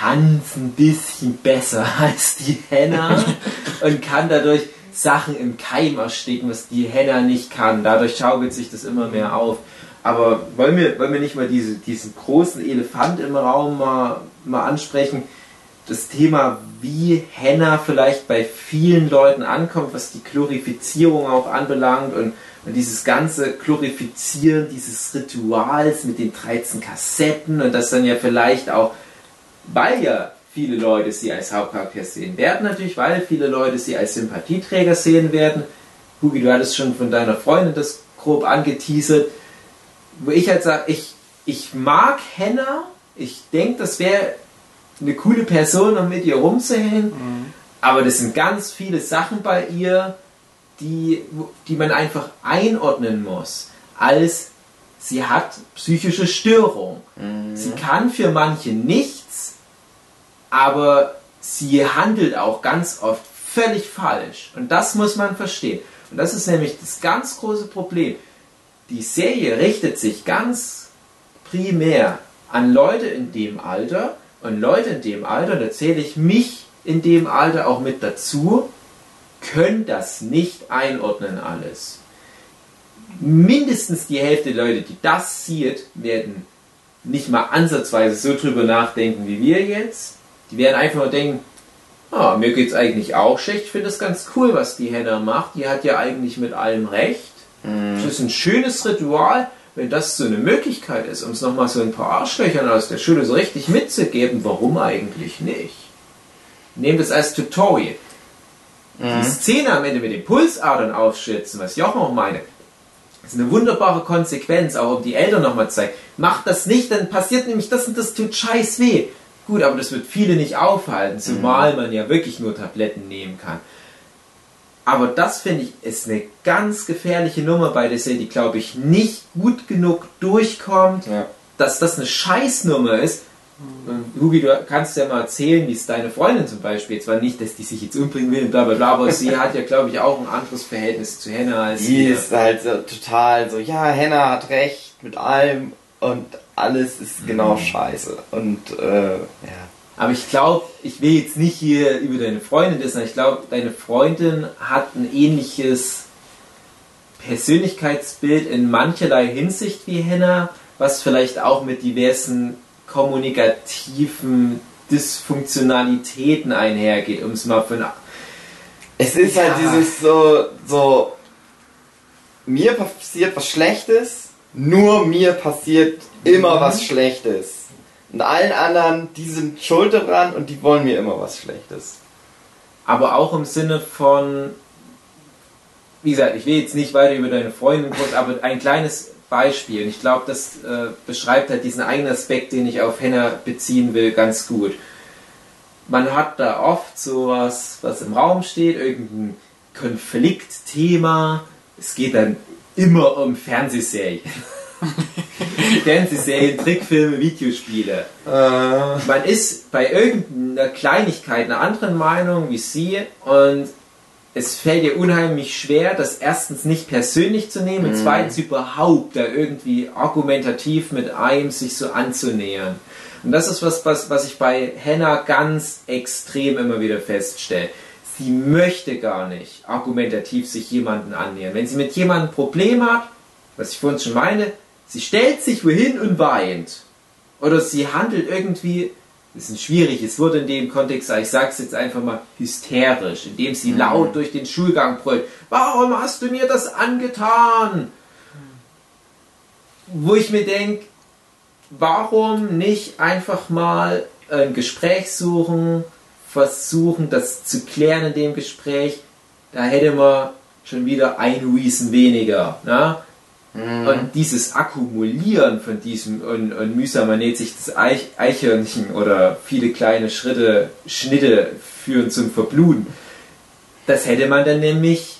kann es ein bisschen besser als die Henna und kann dadurch Sachen im Keim ersticken, was die Henna nicht kann. Dadurch schaukelt sich das immer mehr auf. Aber wollen wir, wollen wir nicht mal diese, diesen großen Elefant im Raum mal, mal ansprechen? Das Thema, wie Henna vielleicht bei vielen Leuten ankommt, was die Glorifizierung auch anbelangt und, und dieses ganze Glorifizieren dieses Rituals mit den 13 Kassetten und das dann ja vielleicht auch weil ja viele Leute sie als Hauptcharakter sehen werden, natürlich, weil viele Leute sie als Sympathieträger sehen werden. Hugi, du hattest schon von deiner Freundin das grob angeteasert, wo ich halt sage, ich, ich mag Henna, ich denke, das wäre eine coole Person, um mit ihr rumzuhängen, aber das sind ganz viele Sachen bei ihr, die, die man einfach einordnen muss, als sie hat psychische Störung. Sie kann für manche nichts, aber sie handelt auch ganz oft völlig falsch. Und das muss man verstehen. Und das ist nämlich das ganz große Problem. Die Serie richtet sich ganz primär an Leute in dem Alter und Leute in dem Alter, da zähle ich mich in dem Alter auch mit dazu, können das nicht einordnen alles. Mindestens die Hälfte der Leute, die das sieht, werden nicht mal ansatzweise so drüber nachdenken wie wir jetzt. Die werden einfach nur denken, ah, mir geht's eigentlich auch schlecht, ich finde das ganz cool, was die Henna macht. Die hat ja eigentlich mit allem recht. Das ist ein schönes Ritual. Wenn das so eine Möglichkeit ist, uns nochmal so ein paar Arschlöchern aus der Schule so richtig mitzugeben, warum eigentlich nicht? Nehmt es als Tutorial. Die Szene am Ende mit den Pulsadern aufschützen, was Jochen auch meine, das ist eine wunderbare Konsequenz, auch um die Eltern nochmal zu zeigen. Macht das nicht, dann passiert nämlich das und das tut scheiß weh. Gut, aber das wird viele nicht aufhalten, zumal man ja wirklich nur Tabletten nehmen kann. Aber das finde ich ist eine ganz gefährliche Nummer bei der Serie, die glaube ich nicht gut genug durchkommt, Ja. dass das eine Scheißnummer ist. Und Hugi, du kannst ja mal erzählen, wie es deine Freundin zum Beispiel, zwar nicht, dass die sich jetzt umbringen will, bla bla bla, aber sie hat ja glaube ich auch ein anderes Verhältnis zu Henna als Die wir. ist halt so total so, ja, Henna hat recht mit allem und alles ist genau scheiße. Und äh, ja. Aber ich glaube, ich will jetzt nicht hier über deine Freundin wissen, ich glaube, deine Freundin hat ein ähnliches Persönlichkeitsbild in mancherlei Hinsicht wie Henna, was vielleicht auch mit diversen kommunikativen Dysfunktionalitäten einhergeht, um es mal von Es ist Ja. halt dieses so, so, mir passiert was Schlechtes, nur mir passiert immer was Schlechtes. Und allen anderen, die sind schuld daran und die wollen mir immer was Schlechtes. aber auch im Sinne von, wie gesagt, ich will jetzt nicht weiter über deine Freundin groß, aber ein kleines Beispiel. Und ich glaube, das äh, beschreibt halt diesen eigenen Aspekt, den ich auf Henna beziehen will, ganz gut. Man hat da oft sowas, was im Raum steht, irgendein Konfliktthema. Es geht dann immer um Fernsehserien. Fernsehserien, Trickfilme, Videospiele. Äh, Man ist bei irgendeiner Kleinigkeit einer anderen Meinung wie sie und es fällt ihr unheimlich schwer, das erstens nicht persönlich zu nehmen und zweitens überhaupt da irgendwie argumentativ mit einem sich so anzunähern. Und das ist was, was, was ich bei Hannah ganz extrem immer wieder feststelle. Sie möchte gar nicht argumentativ sich jemanden annähern. Wenn sie mit jemandem ein Problem hat, was ich vorhin schon meine, sie stellt sich wohin und weint. Oder sie handelt irgendwie, das ist ein schwieriges Wort in dem Kontext, aber ich sag's jetzt einfach mal hysterisch, indem sie laut durch den Schulgang brüllt. Warum hast du mir das angetan? Wo ich mir denke, warum nicht einfach mal ein Gespräch suchen, versuchen, das zu klären in dem Gespräch? Da hätte man schon wieder ein Reason weniger. Ne? Und dieses Akkumulieren von diesem und, und mühsam ernährt sich das Eich, Eichhörnchen oder viele kleine Schritte, Schnitte führen zum Verbluten. Das hätte man dann nämlich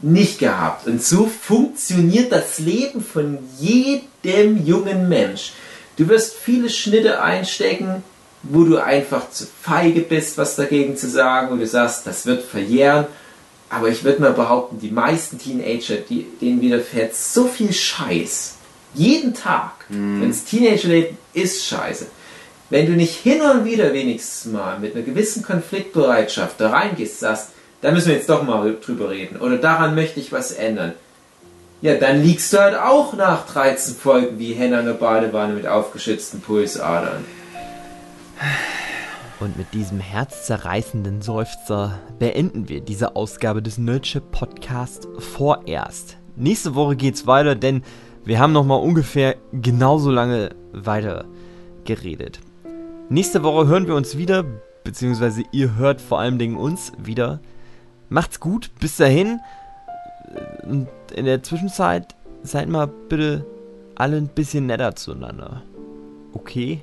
nicht gehabt. Und so funktioniert das Leben von jedem jungen Mensch. Du wirst viele Schnitte einstecken, wo du einfach zu feige bist, was dagegen zu sagen, und du sagst, das wird verjähren. Aber ich würde mal behaupten, die meisten Teenager, die, denen widerfährt so viel Scheiß. Jeden Tag. Wenn das Teenagerleben ist scheiße. Wenn du nicht hin und wieder wenigstens mal mit einer gewissen Konfliktbereitschaft da reingehst, sagst, da müssen wir jetzt doch mal drüber reden. Oder daran möchte ich was ändern. Ja, dann liegst du halt auch nach 13 Folgen wie Henne an der Badewanne mit aufgeschützten Pulsadern. Und mit diesem herzzerreißenden Seufzer beenden wir diese Ausgabe des Nerdship Podcast vorerst. Nächste Woche geht's weiter, denn wir haben noch mal ungefähr genauso lange weiter geredet. Nächste Woche hören wir uns wieder, beziehungsweise ihr hört vor allem Dingen uns wieder. Macht's gut, bis dahin. Und in der Zwischenzeit seid mal bitte alle ein bisschen netter zueinander. Okay?